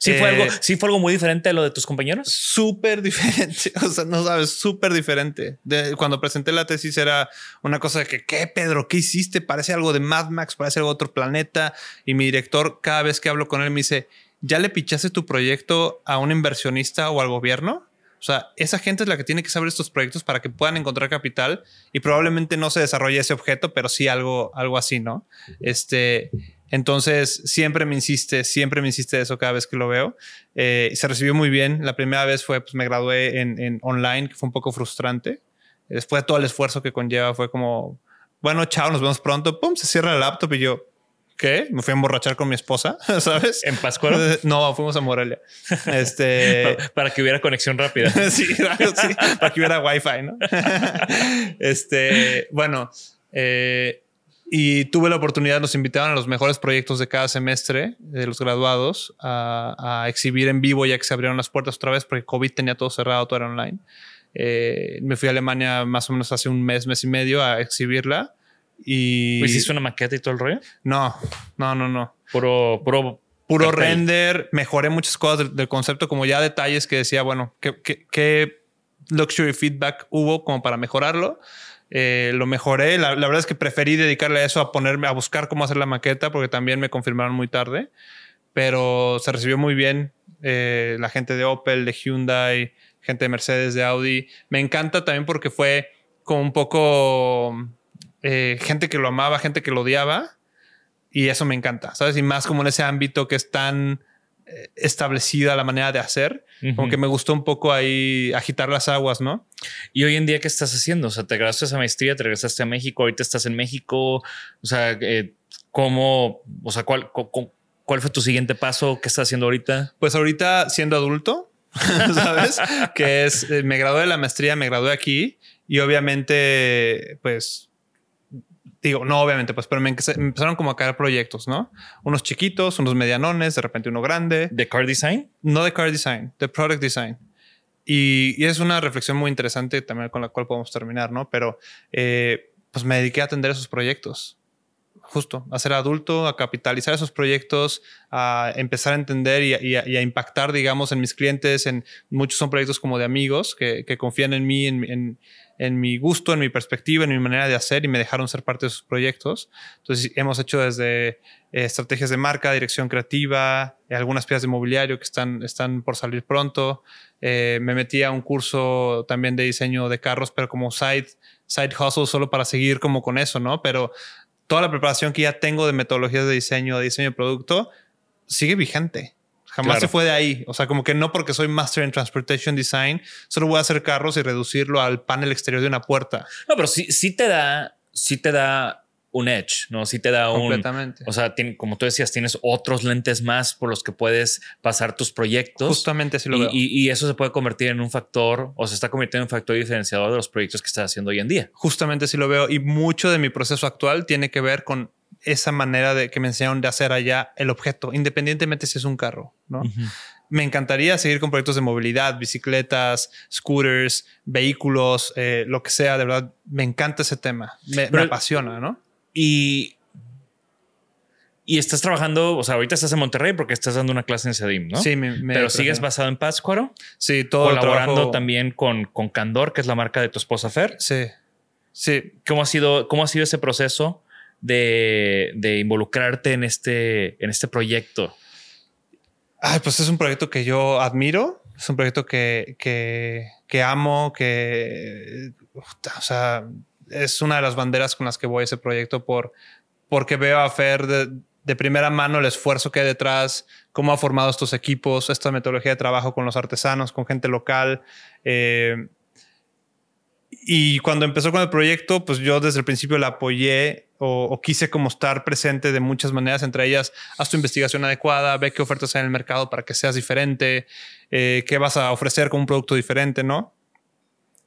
¿Sí, fue algo, eh, ¿Sí fue algo muy diferente a lo de tus compañeros? Súper diferente. O sea, no sabes, súper diferente. De, cuando presenté la tesis era una cosa de que, ¿qué, Pedro? ¿Qué hiciste? Parece algo de Mad Max, parece algo de otro planeta. Y mi director, cada vez que hablo con él, me dice, ¿ya le pichaste tu proyecto a un inversionista o al gobierno? O sea, esa gente es la que tiene que saber estos proyectos para que puedan encontrar capital y probablemente no se desarrolle ese objeto, pero sí algo, algo así, ¿no? Este, entonces, siempre me insiste, siempre me insiste eso cada vez que lo veo. Eh, se recibió muy bien. La primera vez fue, pues me gradué en, online, que fue un poco frustrante. Después de todo el esfuerzo que conlleva, fue como, bueno, chao, nos vemos pronto. Pum, se cierra el laptop y yo, ¿qué? Me fui a emborrachar con mi esposa, ¿sabes? ¿En Pascual? No, fuimos a Morelia. Este... para, que hubiera conexión rápida. sí, sí, para que hubiera wifi, ¿no? este, bueno, eh, y tuve la oportunidad, nos invitaban a los mejores proyectos de cada semestre de los graduados a, exhibir en vivo ya que se abrieron las puertas otra vez porque COVID tenía todo cerrado, todo era online. Eh, me fui a Alemania más o menos hace un mes, mes y medio a exhibirla. Y... ¿Hiciste una maqueta y todo el rollo? No, no, no, no. Puro, puro, puro render. Mejoré muchas cosas del, concepto, como ya detalles que decía, bueno, ¿qué, qué, qué luxury feedback hubo como para mejorarlo? Eh, lo mejoré. La, verdad es que preferí dedicarle a eso, a ponerme a buscar cómo hacer la maqueta, porque también me confirmaron muy tarde. Pero se recibió muy bien. Eh, la gente de Opel, de Hyundai, gente de Mercedes, de Audi. Me encanta también porque fue como un poco eh, gente que lo amaba, gente que lo odiaba. Y eso me encanta, ¿sabes? Y más como en ese ámbito que es tan establecida la manera de hacer. Como que me gustó un poco ahí agitar las aguas, ¿no? Y hoy en día, ¿qué estás haciendo? O sea, te graduaste esa maestría, te regresaste a México, ahorita estás en México. O sea, eh, ¿cómo, o sea, cuál, cuál fue tu siguiente paso? ¿Qué estás haciendo ahorita? Pues ahorita siendo adulto, ¿sabes? que es, eh, me gradué de la maestría, me gradué aquí y obviamente, pues digo, no, obviamente, pues, pero me, empezaron como a caer proyectos, ¿no? Unos chiquitos, unos medianones, de repente uno grande. ¿De car design? No de car design, de product design. Y, es una reflexión muy interesante también con la cual podemos terminar, ¿no? Pero eh, pues me dediqué a atender esos proyectos. Justo, a ser adulto, a capitalizar esos proyectos, a empezar a entender y a, impactar, digamos, en mis clientes. En muchos son proyectos como de amigos que, confían en mí, en, en mi gusto, en mi perspectiva, en mi manera de hacer y me dejaron ser parte de sus proyectos. Entonces hemos hecho desde eh, estrategias de marca, dirección creativa, eh, algunas piezas de mobiliario que están, están por salir pronto. Eh, me metí a un curso también de diseño de carros, pero como side, side hustle solo para seguir como con eso, ¿no? Pero toda la preparación que ya tengo de metodologías de diseño, de diseño de producto, sigue vigente. Jamás Claro. se fue de ahí. O sea, como que no porque soy Master en Transportation Design, solo voy a hacer carros y reducirlo al panel exterior de una puerta. No, pero sí, sí te da, sí te da un edge, ¿no? Sí te da un. Completamente. O sea, tiene- como tú decías, tienes otros lentes más por los que puedes pasar tus proyectos. Justamente así lo y, veo. y- y eso se puede convertir en un factor, o se está convirtiendo en un factor diferenciador de los proyectos que estás haciendo hoy en día. Justamente así lo veo. Y mucho de mi proceso actual tiene que ver con esa manera de que me enseñaron de hacer allá el objeto, independientemente si es un carro, ¿no? Me encantaría seguir con proyectos de movilidad, bicicletas, scooters, vehículos, eh, lo que sea. De verdad, me encanta ese tema. Me, apasiona, ¿no? Y. Y estás trabajando, o sea, ahorita estás en Monterrey porque estás dando una clase en CEDIM, ¿no? Sí, me, me Pero sigues basado en Pátzcuaro, Sí, todo colaborando trabajo- también con, con Candor, que es la marca de tu esposa Fer. Sí, sí. ¿Cómo ha sido, cómo ha sido ese proceso de, de involucrarte en este, en este proyecto? Ay, pues es un proyecto que yo admiro. Es un proyecto que, que, amo, que, o sea, es una de las banderas con las que voy a ese proyecto por, porque veo a Fer de, de primera mano el esfuerzo que hay detrás, cómo ha formado estos equipos, esta metodología de trabajo con los artesanos, con gente local. eh, y cuando empezó con el proyecto, pues yo desde el principio la apoyé o, quise como estar presente de muchas maneras, entre ellas, haz tu investigación adecuada, ve qué ofertas hay en el mercado para que seas diferente, eh, qué vas a ofrecer con un producto diferente, ¿no?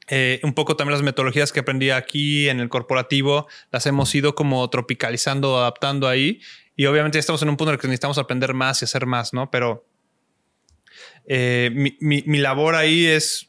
Eh, un poco también las metodologías que aprendí aquí en el corporativo, las hemos ido como tropicalizando, adaptando ahí. Y obviamente estamos en un punto en el que necesitamos aprender más y hacer más, ¿no? Pero eh, mi, mi- mi labor ahí es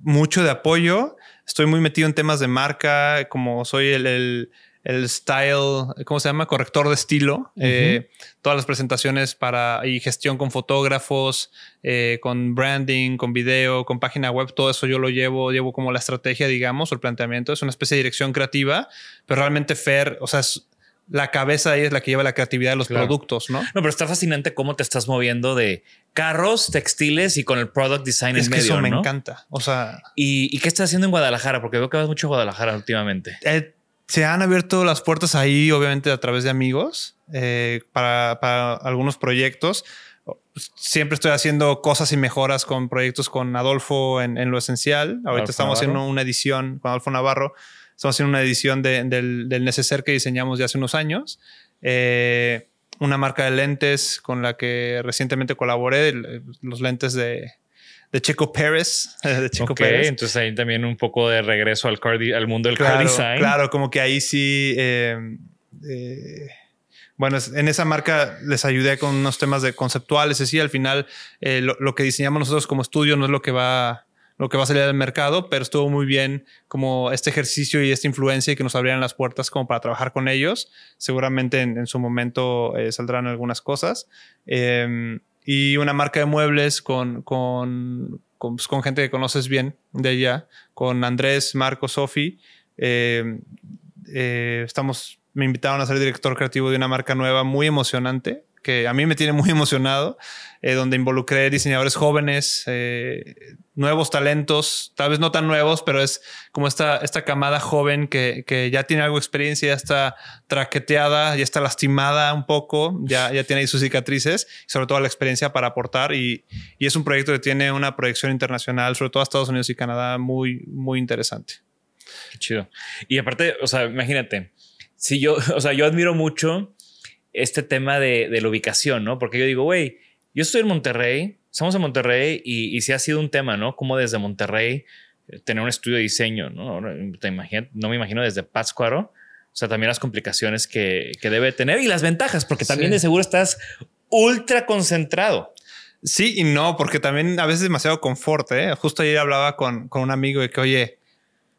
mucho de apoyo. Estoy muy metido en temas de marca, como soy el- el style, ¿cómo se llama? Corrector de estilo. Eh, todas las presentaciones para y gestión con fotógrafos, eh, con branding, con video, con página web, todo eso yo lo llevo, llevo como la estrategia, digamos, o el planteamiento. Es una especie de dirección creativa, pero realmente Fer, o sea, es- la cabeza ahí es la que lleva la creatividad de los Claro. productos, ¿no? No, pero está fascinante cómo te estás moviendo de carros, textiles y con el product design Es en que medio, eso me ¿no? encanta. O sea, ¿Y, ¿Y qué estás haciendo en Guadalajara? Porque veo que vas mucho a Guadalajara últimamente. Eh, se han abierto las puertas ahí, obviamente, a través de amigos eh, para, para algunos proyectos. Siempre estoy haciendo cosas y mejoras con proyectos con Adolfo en, en lo esencial. Ahorita Adolfo estamos haciendo Navarro. una edición con Adolfo Navarro. Estamos haciendo una edición de- del, del neceser que diseñamos de hace unos años. Eh, una marca de lentes con la que recientemente colaboré, el- los lentes de, de Checo Pérez. De Checo ok, Pérez. entonces ahí también un poco de regreso al, car al mundo del car Claro, design. claro, como que ahí sí. eh, eh, bueno, en esa marca les ayudé con unos temas de conceptuales. Es decir, al final eh, lo, lo que diseñamos nosotros como estudio no es lo que va lo que va a salir del mercado, pero estuvo muy bien como este ejercicio y esta influencia y que nos abrieran las puertas como para trabajar con ellos. Seguramente en, en su momento eh, saldrán algunas cosas. Y una marca de muebles con, con, con, pues, con gente que conoces bien de allá, con Andrés, Marco, Sofi. Eh, eh, estamos, me invitaron a ser director creativo de una marca nueva muy emocionante, que a mí me tiene muy emocionado, eh, donde involucré diseñadores jóvenes, eh, nuevos talentos, tal vez no tan nuevos, pero es como esta, esta camada joven que, que ya tiene algo de experiencia, ya está traqueteada, ya está lastimada un poco, ya, ya tiene ahí sus cicatrices, sobre todo la experiencia para aportar. Y, y es un proyecto que tiene una proyección internacional, sobre todo a Estados Unidos y Canadá, muy, muy interesante. Qué chido. Y aparte, o sea, imagínate, si yo, o sea, yo admiro mucho este tema de, de la ubicación, ¿no? Porque yo digo, güey, yo estoy en Monterrey, estamos en Monterrey y, y sí ha sido un tema, ¿no? Como desde Monterrey eh, tener un estudio de diseño, ¿no? Te imagino- no me imagino desde Pátzcuaro. O sea, también las complicaciones que, que debe tener y las ventajas, porque también Sí. de seguro estás ultra concentrado. Sí y no, porque también a veces demasiado confort. ¿eh? Justo ayer hablaba con, con un amigo de que, oye,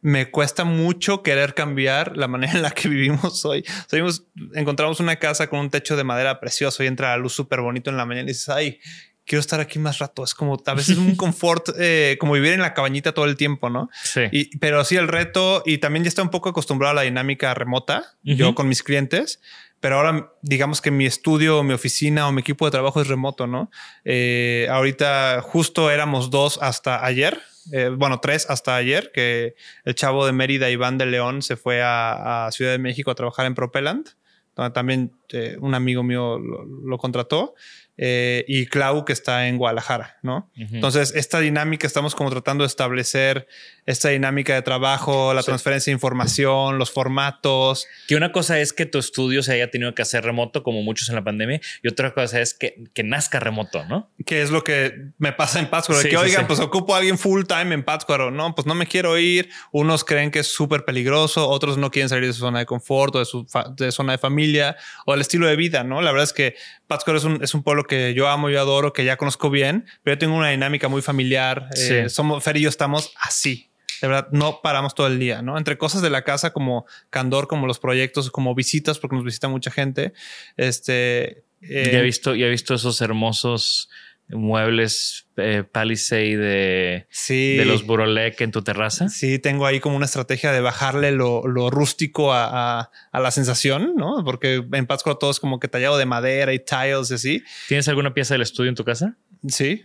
me cuesta mucho querer cambiar la manera en la que vivimos hoy. Seguimos, encontramos una casa con un techo de madera precioso y entra la luz súper bonito en la mañana y dices, ay, quiero estar aquí más rato. Es como a veces un confort, eh, como vivir en la cabañita todo el tiempo, ¿no? Sí. Y, pero sí, el reto, y también ya está un poco acostumbrado a la dinámica remota, yo con mis clientes, pero ahora digamos que mi estudio, mi oficina o mi equipo de trabajo es remoto, ¿no? Eh, ahorita justo éramos dos hasta ayer, eh, bueno, tres hasta ayer, que el chavo de Mérida, Iván de León, se fue a, Ciudad de México a trabajar en Propellant, donde también eh, un amigo mío lo contrató. Eh, y Clau que está en Guadalajara, ¿no? Entonces, esta dinámica estamos como tratando de establecer esta dinámica de trabajo, la transferencia de información, los formatos. Que una cosa es que tu estudio se haya tenido que hacer remoto, como muchos en la pandemia, y otra cosa es que, que nazca remoto, ¿no? Que es lo que me pasa en Pátzcuaro, que oigan, pues ocupo a alguien full time en Pátzcuaro, no, pues no me quiero ir. Unos creen que es súper peligroso, otros no quieren salir de su zona de confort o de su de zona de familia o el estilo de vida, ¿no? La verdad es que Pátzcuaro es un, es un pueblo que yo amo, yo adoro, que ya conozco bien, pero yo tengo una dinámica muy familiar. Eh, somos, Fer y yo estamos así, de verdad, no paramos todo el día, ¿no? Entre cosas de la casa como candor, como los proyectos, como visitas, porque nos visita mucha gente. Este. ya he visto, ya he visto esos hermosos muebles eh, Palisade de, de los Burolec en tu terraza. Sí, tengo ahí como una estrategia de bajarle lo, rústico a, la sensación, ¿no? Porque en Pátzcuaro todo es como que tallado de madera y tiles y así. ¿Tienes alguna pieza del estudio en tu casa? Sí,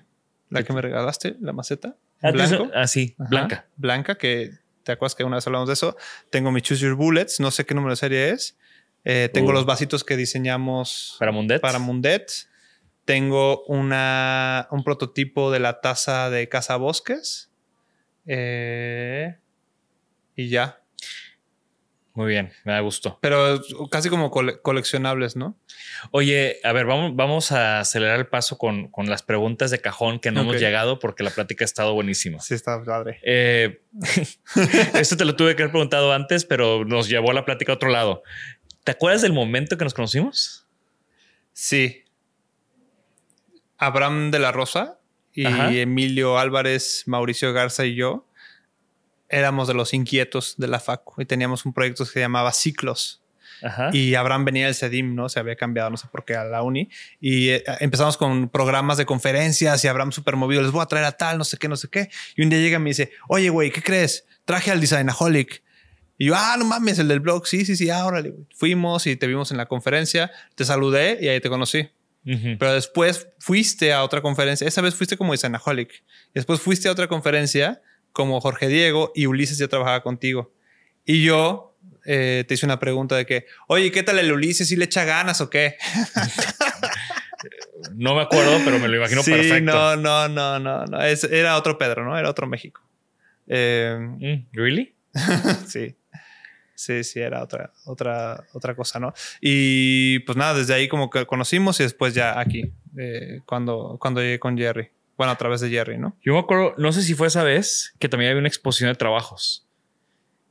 la que me regalaste, la maceta. Ah, blanco. Ah, sí, blanca. Blanca, que te acuerdas que una vez hablamos de eso. Tengo mi Choose Your Bullets, no sé qué número de serie es. Eh, tengo uh. los vasitos que diseñamos para Mundet. Para Mundet. Tengo una, un prototipo de la taza de Casa Bosques. Eh, y ya. Muy bien, me da gusto. Pero casi como coleccionables, ¿no? Oye, a ver, vamos, vamos a acelerar el paso con, las preguntas de cajón que no hemos llegado porque la plática ha estado buenísima. Sí, está padre. Eh, esto te lo tuve que haber preguntado antes, pero nos llevó la plática a otro lado. ¿Te acuerdas del momento que nos conocimos? Sí. Abraham de la Rosa y Emilio Álvarez, Mauricio Garza y yo éramos de los inquietos de la FACU y teníamos un proyecto que se llamaba Ciclos. Y Abraham venía del CEDIM, ¿no? Se había cambiado, no sé por qué, a la uni. Y eh, empezamos con programas de conferencias y Abraham súper movido. Les voy a traer a tal, no sé qué, no sé qué. Y un día llega y me dice, oye, güey, ¿qué crees? Traje al Designaholic. Y yo, ah, no mames, el del blog. Sí, sí, sí, ahora Fuimos y te vimos en la conferencia. Te saludé y ahí te conocí. Pero después fuiste a otra conferencia. Esa vez fuiste como Designaholic. Después fuiste a otra conferencia como Jorge Diego y Ulises ya trabajaba contigo. Y yo eh, te hice una pregunta de que, oye, ¿qué tal el Ulises? ¿Si le echa ganas o qué? no me acuerdo, pero me lo imagino sí, perfecto. No, no, no, no, no. era otro Pedro, ¿no? Era otro México. Eh, mm, ¿Really? sí. Sí, sí, era otra, otra, otra cosa, ¿no? Y pues nada, desde ahí como que conocimos y después ya aquí, eh, cuando, cuando llegué con Jerry. Bueno, a través de Jerry, ¿no? Yo me acuerdo, no sé si fue esa vez que también había una exposición de trabajos.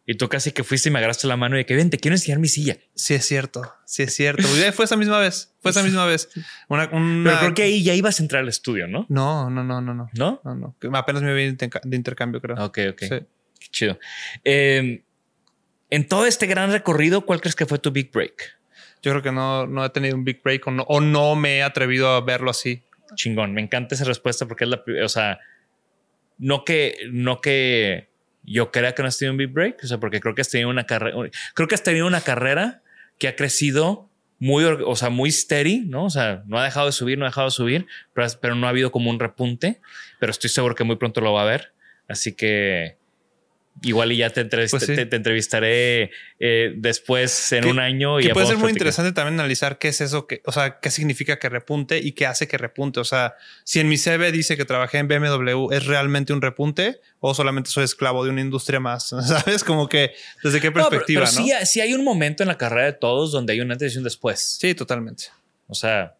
Y tú casi que fuiste y me agarraste la mano y que ven, te quiero enseñar mi silla. Sí, es cierto. Sí, es cierto. fue esa misma vez. Fue esa misma vez. Una, Pero creo que ahí ya ibas a entrar al estudio, ¿no? No, no, no, no, no. ¿No? No, no. Apenas me vi de intercambio, creo. Ok, ok. Sí. Qué chido. Em, en todo este gran recorrido, ¿cuál crees que fue tu big break? Yo creo que no, no he tenido un big break o no, o no me he atrevido a verlo así chingón. Me encanta esa respuesta porque es la, o sea, no que, no que yo crea que no has tenido un big break, o sea, porque creo que has tenido una carrera, creo que has tenido una carrera que ha crecido muy, o sea, muy steady, ¿no? O sea, no ha dejado de subir, no ha dejado de subir, pero, pero no ha habido como un repunte, pero estoy seguro que muy pronto lo va a ver. Así que igual y ya te, pues te, entrevistaré eh, después en un año. Y puede ser muy interesante también analizar qué es eso, que, o sea, qué significa que repunte y qué hace que repunte. O sea, si en mi CV dice que trabajé en BMW, ¿es realmente un repunte o solamente soy esclavo de una industria más? ¿Sabes? Como que desde qué perspectiva. No, pero, Sí, hay un momento en la carrera de todos donde hay una antes y un después. Sí, totalmente. O sea,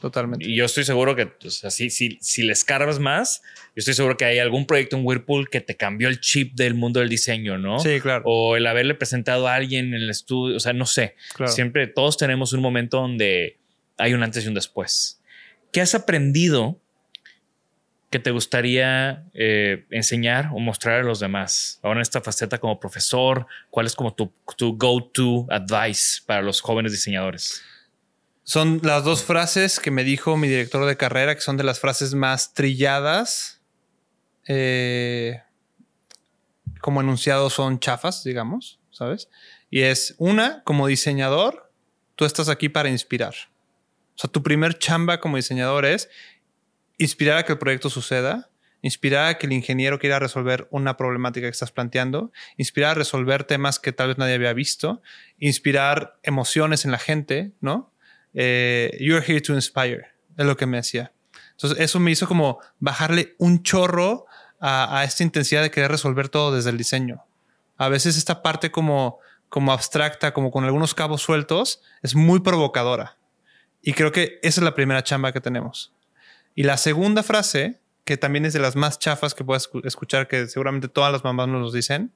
Totalmente. Y yo estoy seguro que o sea, si, si, si le escarbas más, yo estoy seguro que hay algún proyecto en Whirlpool que te cambió el chip del mundo del diseño, ¿no? Sí, claro. O el haberle presentado a alguien en el estudio, o sea, no sé. Siempre todos tenemos un momento donde hay un antes y un después. ¿Qué has aprendido que te gustaría eh, enseñar o mostrar a los demás? Ahora en esta faceta como profesor, ¿cuál es como tu, tu go-to advice para los jóvenes diseñadores? Son las dos frases que me dijo mi director de carrera, que son de las frases más trilladas. Eh, como enunciado son chafas, digamos, ¿sabes? Y es una, como diseñador, tú estás aquí para inspirar. O sea, tu primer chamba como diseñador es inspirar a que el proyecto suceda, inspirar a que el ingeniero quiera resolver una problemática que estás planteando, inspirar a resolver temas que tal vez nadie había visto, inspirar emociones en la gente, ¿no? Eh, you're here to inspire. es lo que me decía. Entonces eso me hizo como bajarle un chorro a, esta intensidad de querer resolver todo desde el diseño. A veces esta parte como, como abstracta, como con algunos cabos sueltos, es muy provocadora. Y creo que esa es la primera chamba que tenemos. Y la segunda frase, que también es de las más chafas que puedes escu- escuchar, que seguramente todas las mamás nos dicen,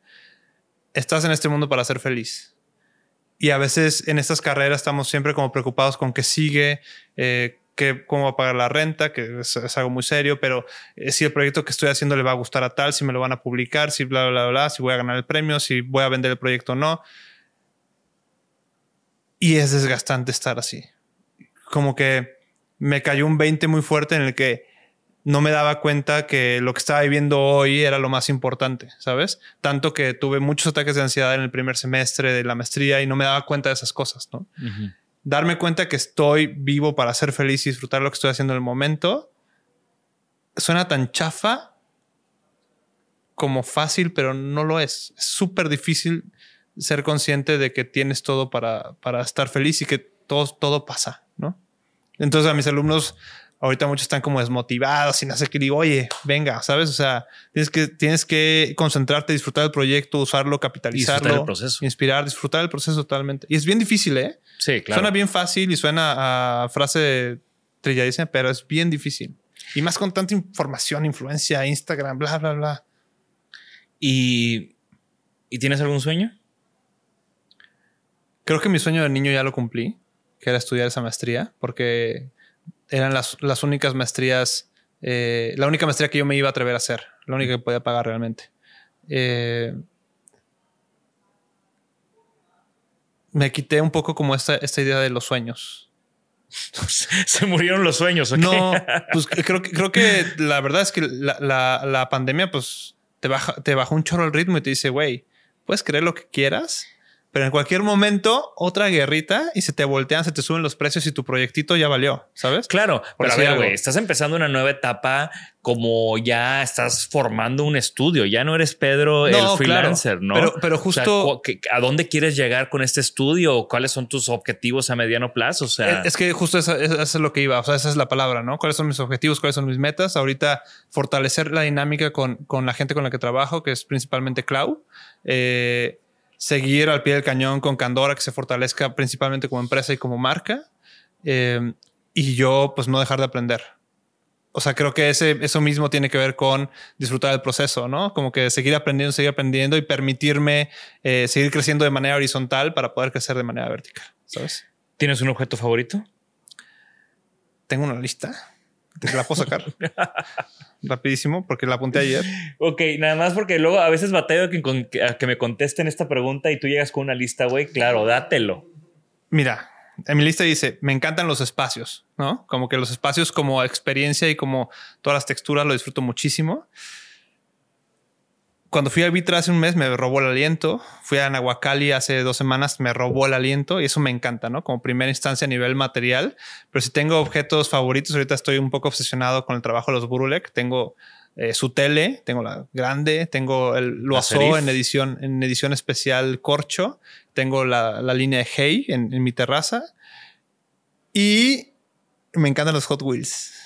estás en este mundo para ser feliz. Y a veces en estas carreras estamos siempre como preocupados con qué sigue, eh, cómo va a pagar la renta, que es, es algo muy serio, pero eh, si el proyecto que estoy haciendo le va a gustar a tal, si me lo van a publicar, si bla, bla, bla, bla, si voy a ganar el premio, si voy a vender el proyecto o no. Y es desgastante estar así. Como que me cayó un 20 muy fuerte en el que no me daba cuenta que lo que estaba viviendo hoy era lo más importante, ¿sabes? Tanto que tuve muchos ataques de ansiedad en el primer semestre de la maestría y no me daba cuenta de esas cosas, ¿no? Darme cuenta que estoy vivo para ser feliz y disfrutar lo que estoy haciendo en el momento suena tan chafa como fácil, pero no lo es. Es súper difícil ser consciente de que tienes todo para, para estar feliz y que todo, todo pasa, ¿no? Entonces a mis alumnos ahorita muchos están como desmotivados sin hacer que digo, oye, venga, ¿sabes? O sea, tienes que, tienes que concentrarte, disfrutar del proyecto, usarlo, capitalizarlo. Disfrutar el proceso. Inspirar, disfrutar el proceso totalmente. Y es bien difícil, ¿eh? Sí, claro. Suena bien fácil y suena a frase trilladísima, pero es bien difícil. Y más con tanta información, influencia, Instagram, bla, bla, bla. ¿Y, ¿Y tienes algún sueño? Creo que mi sueño de niño ya lo cumplí, que era estudiar esa maestría, porque eran las, las únicas maestrías, eh, la única maestría que yo me iba a atrever a hacer, la única que podía pagar realmente. Eh, me quité un poco como esta, esta idea de los sueños. Se murieron los sueños. No, pues creo, que- creo que la verdad es que la, la- la pandemia pues te baja, te bajó un chorro el ritmo y te dice, güey, puedes creer lo que quieras, pero en cualquier momento otra guerrita y se te voltean, se te suben los precios y tu proyectito ya valió, ¿sabes? Claro, Por pero a ver, güey, estás empezando una nueva etapa como ya estás formando un estudio, ya no eres Pedro No, el freelancer, claro. ¿no? Pero- pero O sea, justo- ¿a dónde quieres llegar con este estudio? ¿Cuáles son tus objetivos a mediano plazo? O sea, Es, es que justo esa es lo que iba, o sea, esa es la palabra, ¿no? ¿Cuáles son mis objetivos? ¿Cuáles son mis metas? Ahorita fortalecer la dinámica con, con la gente con la que trabajo, que es principalmente Clau. Eh, seguir al pie del cañón con Candora, que se fortalezca principalmente como empresa y como marca. Eh, y yo, pues, no dejar de aprender. O sea, creo que ese, eso mismo tiene que ver con disfrutar del proceso, ¿no? Como que seguir aprendiendo, seguir aprendiendo y permitirme eh, seguir creciendo de manera horizontal para poder crecer de manera vertical, ¿sabes? ¿tienes un objeto favorito? Tengo una lista. Te la puedo sacar rapidísimo porque la apunté ayer. Ok, nada más porque luego a veces batallo que, con- que- a que me contesten esta pregunta y tú llegas con una lista, güey. Claro, dátelo. Mira, en mi lista dice, me encantan los espacios, ¿no? Como que los espacios como experiencia y como todas las texturas lo disfruto muchísimo. Cuando fui a Vitra hace un mes me robó el aliento. Fui a Nahuacali hace dos semanas, me robó el aliento y eso me encanta, ¿no? Como primera instancia a nivel material. Pero si tengo objetos favoritos, ahorita estoy un poco obsesionado con el trabajo de los Burulek. Tengo eh, su tele, tengo la grande, tengo el Serif. en edición, en edición especial Corcho, tengo la, la línea de Hey en, en mi terraza y me encantan los Hot Wheels.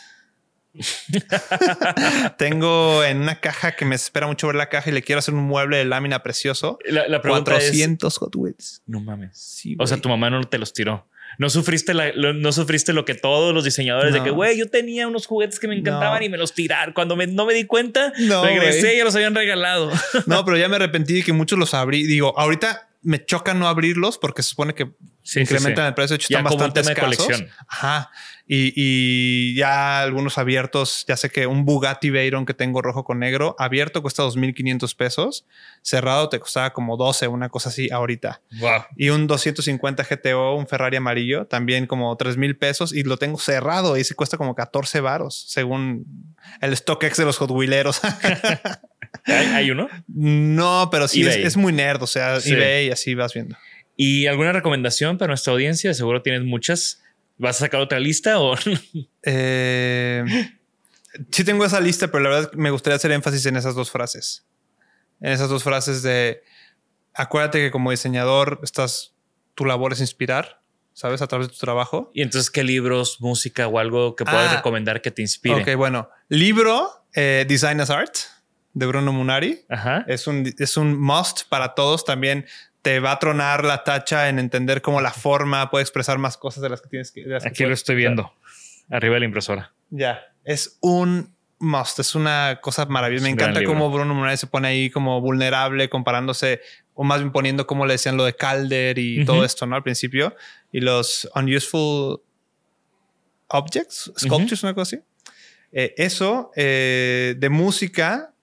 tengo en una caja que me espera mucho ver la caja y le quiero hacer un mueble de lámina precioso. La, la pregunta es... 400 Hot Wheels. No mames. Sí, O sea, tu mamá no te los tiró. No sufriste, la- lo, no sufriste lo que todos los diseñadores de que, güey, yo tenía unos juguetes que me encantaban No. y me los tiraron. Cuando me- no me di cuenta, No, regresé y ya los habían regalado. No, pero ya me arrepentí de que muchos los abrí. Digo, ahorita me choca no abrirlos porque se supone que Sí, incrementan sí. el precio. De hecho, Ya están bastante de escasos. colección. Ajá. Y, y ya algunos abiertos, ya sé que un Bugatti Veyron que tengo rojo con negro, abierto cuesta 2.500 pesos. Cerrado te costaba como 12, una cosa así ahorita. Wow. Y un 250 GTO, un Ferrari amarillo, también como 3 mil pesos y lo tengo cerrado y se cuesta como 14 varos, según el StockX de los Hot Wheeleros. ¿Hay, hay uno? no, pero sí es, muy nerd, o sea, eBay y así vas viendo. ¿Y alguna recomendación para nuestra audiencia? Seguro tienes muchas. ¿Vas a sacar otra lista o Eh, sí tengo esa lista, pero la verdad me gustaría hacer énfasis en esas dos frases. En esas dos frases de acuérdate que como diseñador estás, tu labor es inspirar ¿sabes? A través de tu trabajo. Y entonces, ¿qué libros, música o algo que puedas Ah. recomendar que te inspire? Ok, bueno. Libro, eh, Design as Art, de Bruno Munari. Ajá. Es un, es un must para todos. También te va a tronar la tacha en entender cómo la forma puede expresar más cosas de las que tienes que... las que Aquí lo estoy viendo. Arriba de la impresora. Ya. Es un must. Es una cosa maravillosa. Me encanta cómo Bruno Munari se pone ahí como vulnerable comparándose o más bien poniendo como le decían lo de Calder y Ujú. todo esto, ¿no? Al principio. Y los unuseful objects, sculptures, una cosa así. Eh, eso, eh, de música,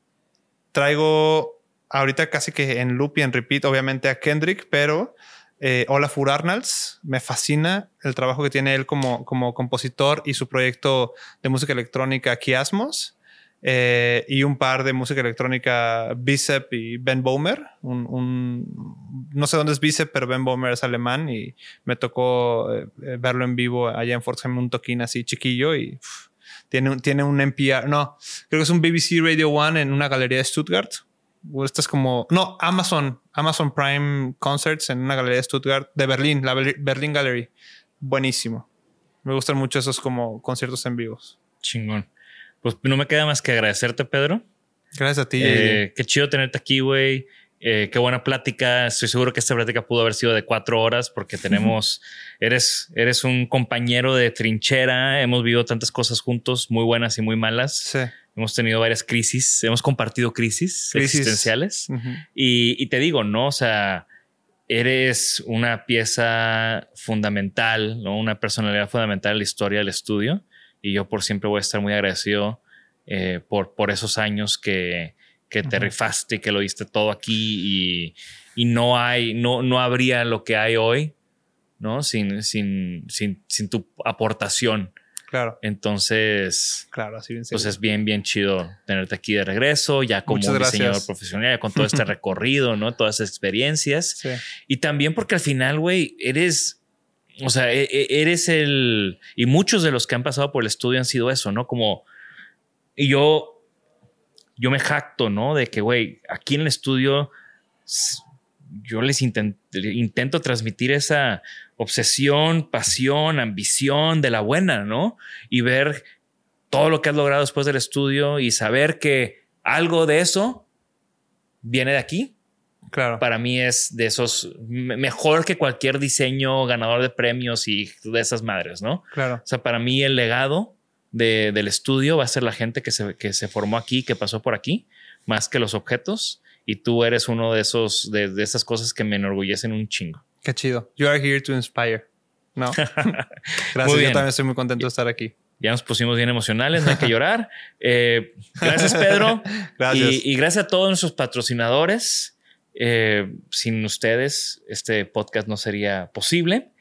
traigo ahorita casi que en loop y en repeat, obviamente a Kendrick, pero eh, Olafur Arnalds, me fascina el trabajo que tiene él como, como compositor y su proyecto de música electrónica Kiasmos. eh, y un par de música electrónica Bicep y Ben Bomer. Un, un- no sé dónde es Bicep, pero Ben Bomer es alemán y me tocó eh, verlo en vivo allá en Fortzheim, un toquín así chiquillo y uf, tiene, un- tiene un NPR, no, creo que es un BBC Radio One en una galería de Stuttgart. O Esta es como, no, Amazon, Amazon Prime Concerts en una galería de Stuttgart, de Berlín, la Berli- Berlin Gallery. Buenísimo. Me gustan mucho esos como conciertos en vivos. Chingón. Pues no me queda más que agradecerte, Pedro. Gracias a ti. Eh, qué chido tenerte aquí, güey. Eh, qué buena plática. Estoy seguro que esta plática pudo haber sido de cuatro horas porque tenemos, eres, eres un compañero de trinchera. Hemos vivido tantas cosas juntos, muy buenas y muy malas. sí. Hemos tenido varias crisis, hemos compartido crisis, Crisis. existenciales. Ujú. Y, y te digo, ¿no? O sea, eres una pieza fundamental, ¿no? Una personalidad fundamental en la historia del estudio. Y yo por siempre voy a estar muy agradecido eh, por, por esos años que, que te Ujú. rifaste y que lo diste todo aquí y, y no hay, no, no habría lo que hay hoy, ¿no? Sin, sin, sin, sin tu aportación. Claro, Entonces, claro, así bien pues es bien, bien chido tenerte aquí de regreso, ya como Muchas un gracias. diseñador profesional, ya con todo este recorrido, ¿no? Todas esas experiencias. Sí. Y también porque al final, güey, eres, o sea, e- e- eres el, y muchos de los que han pasado por el estudio han sido eso, ¿no? Como, y yo, yo me jacto, ¿no? De que, güey, aquí en el estudio, yo les inten- intento transmitir esa obsesión, pasión, ambición de la buena, ¿no? Y ver todo lo que has logrado después del estudio y saber que algo de eso viene de aquí, Claro. para mí es de esos me- mejor que cualquier diseño ganador de premios y de esas madres, ¿no? Claro. O sea, para mí el legado de- del estudio va a ser la gente que se, que se formó aquí, que pasó por aquí, más que los objetos. Y tú eres uno de esos, de, de esas cosas que me enorgullecen un chingo. Qué chido. You are here to inspire. No. Gracias. Yo también estoy muy contento de estar aquí. Ya nos pusimos bien emocionales, no hay que llorar. Eh, gracias, Pedro. Gracias. Y, y gracias a todos nuestros patrocinadores. Eh, sin ustedes, este podcast no sería posible.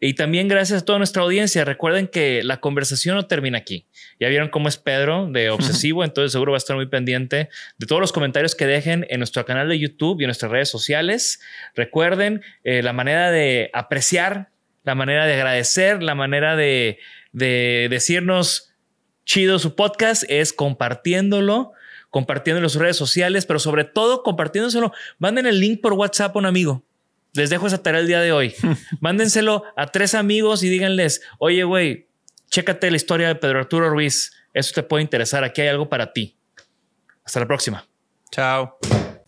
Y también gracias a toda nuestra audiencia. Recuerden que la conversación no termina aquí. Ya vieron cómo es Pedro de Obsesivo, entonces seguro va a estar muy pendiente de todos los comentarios que dejen en nuestro canal de YouTube y en nuestras redes sociales. Recuerden eh, la manera de apreciar, la manera de agradecer, la manera de, de decirnos chido su podcast es compartiéndolo, compartiéndolo en sus redes sociales, pero sobre todo compartiéndoselo. Manden el link por WhatsApp a un amigo. Les dejo esa tarea el día de hoy. Mándenselo a tres amigos y díganles, oye, güey, chécate la historia de Pedro Arturo Ruiz. Eso te puede interesar. Aquí hay algo para ti. Hasta la próxima. Chao.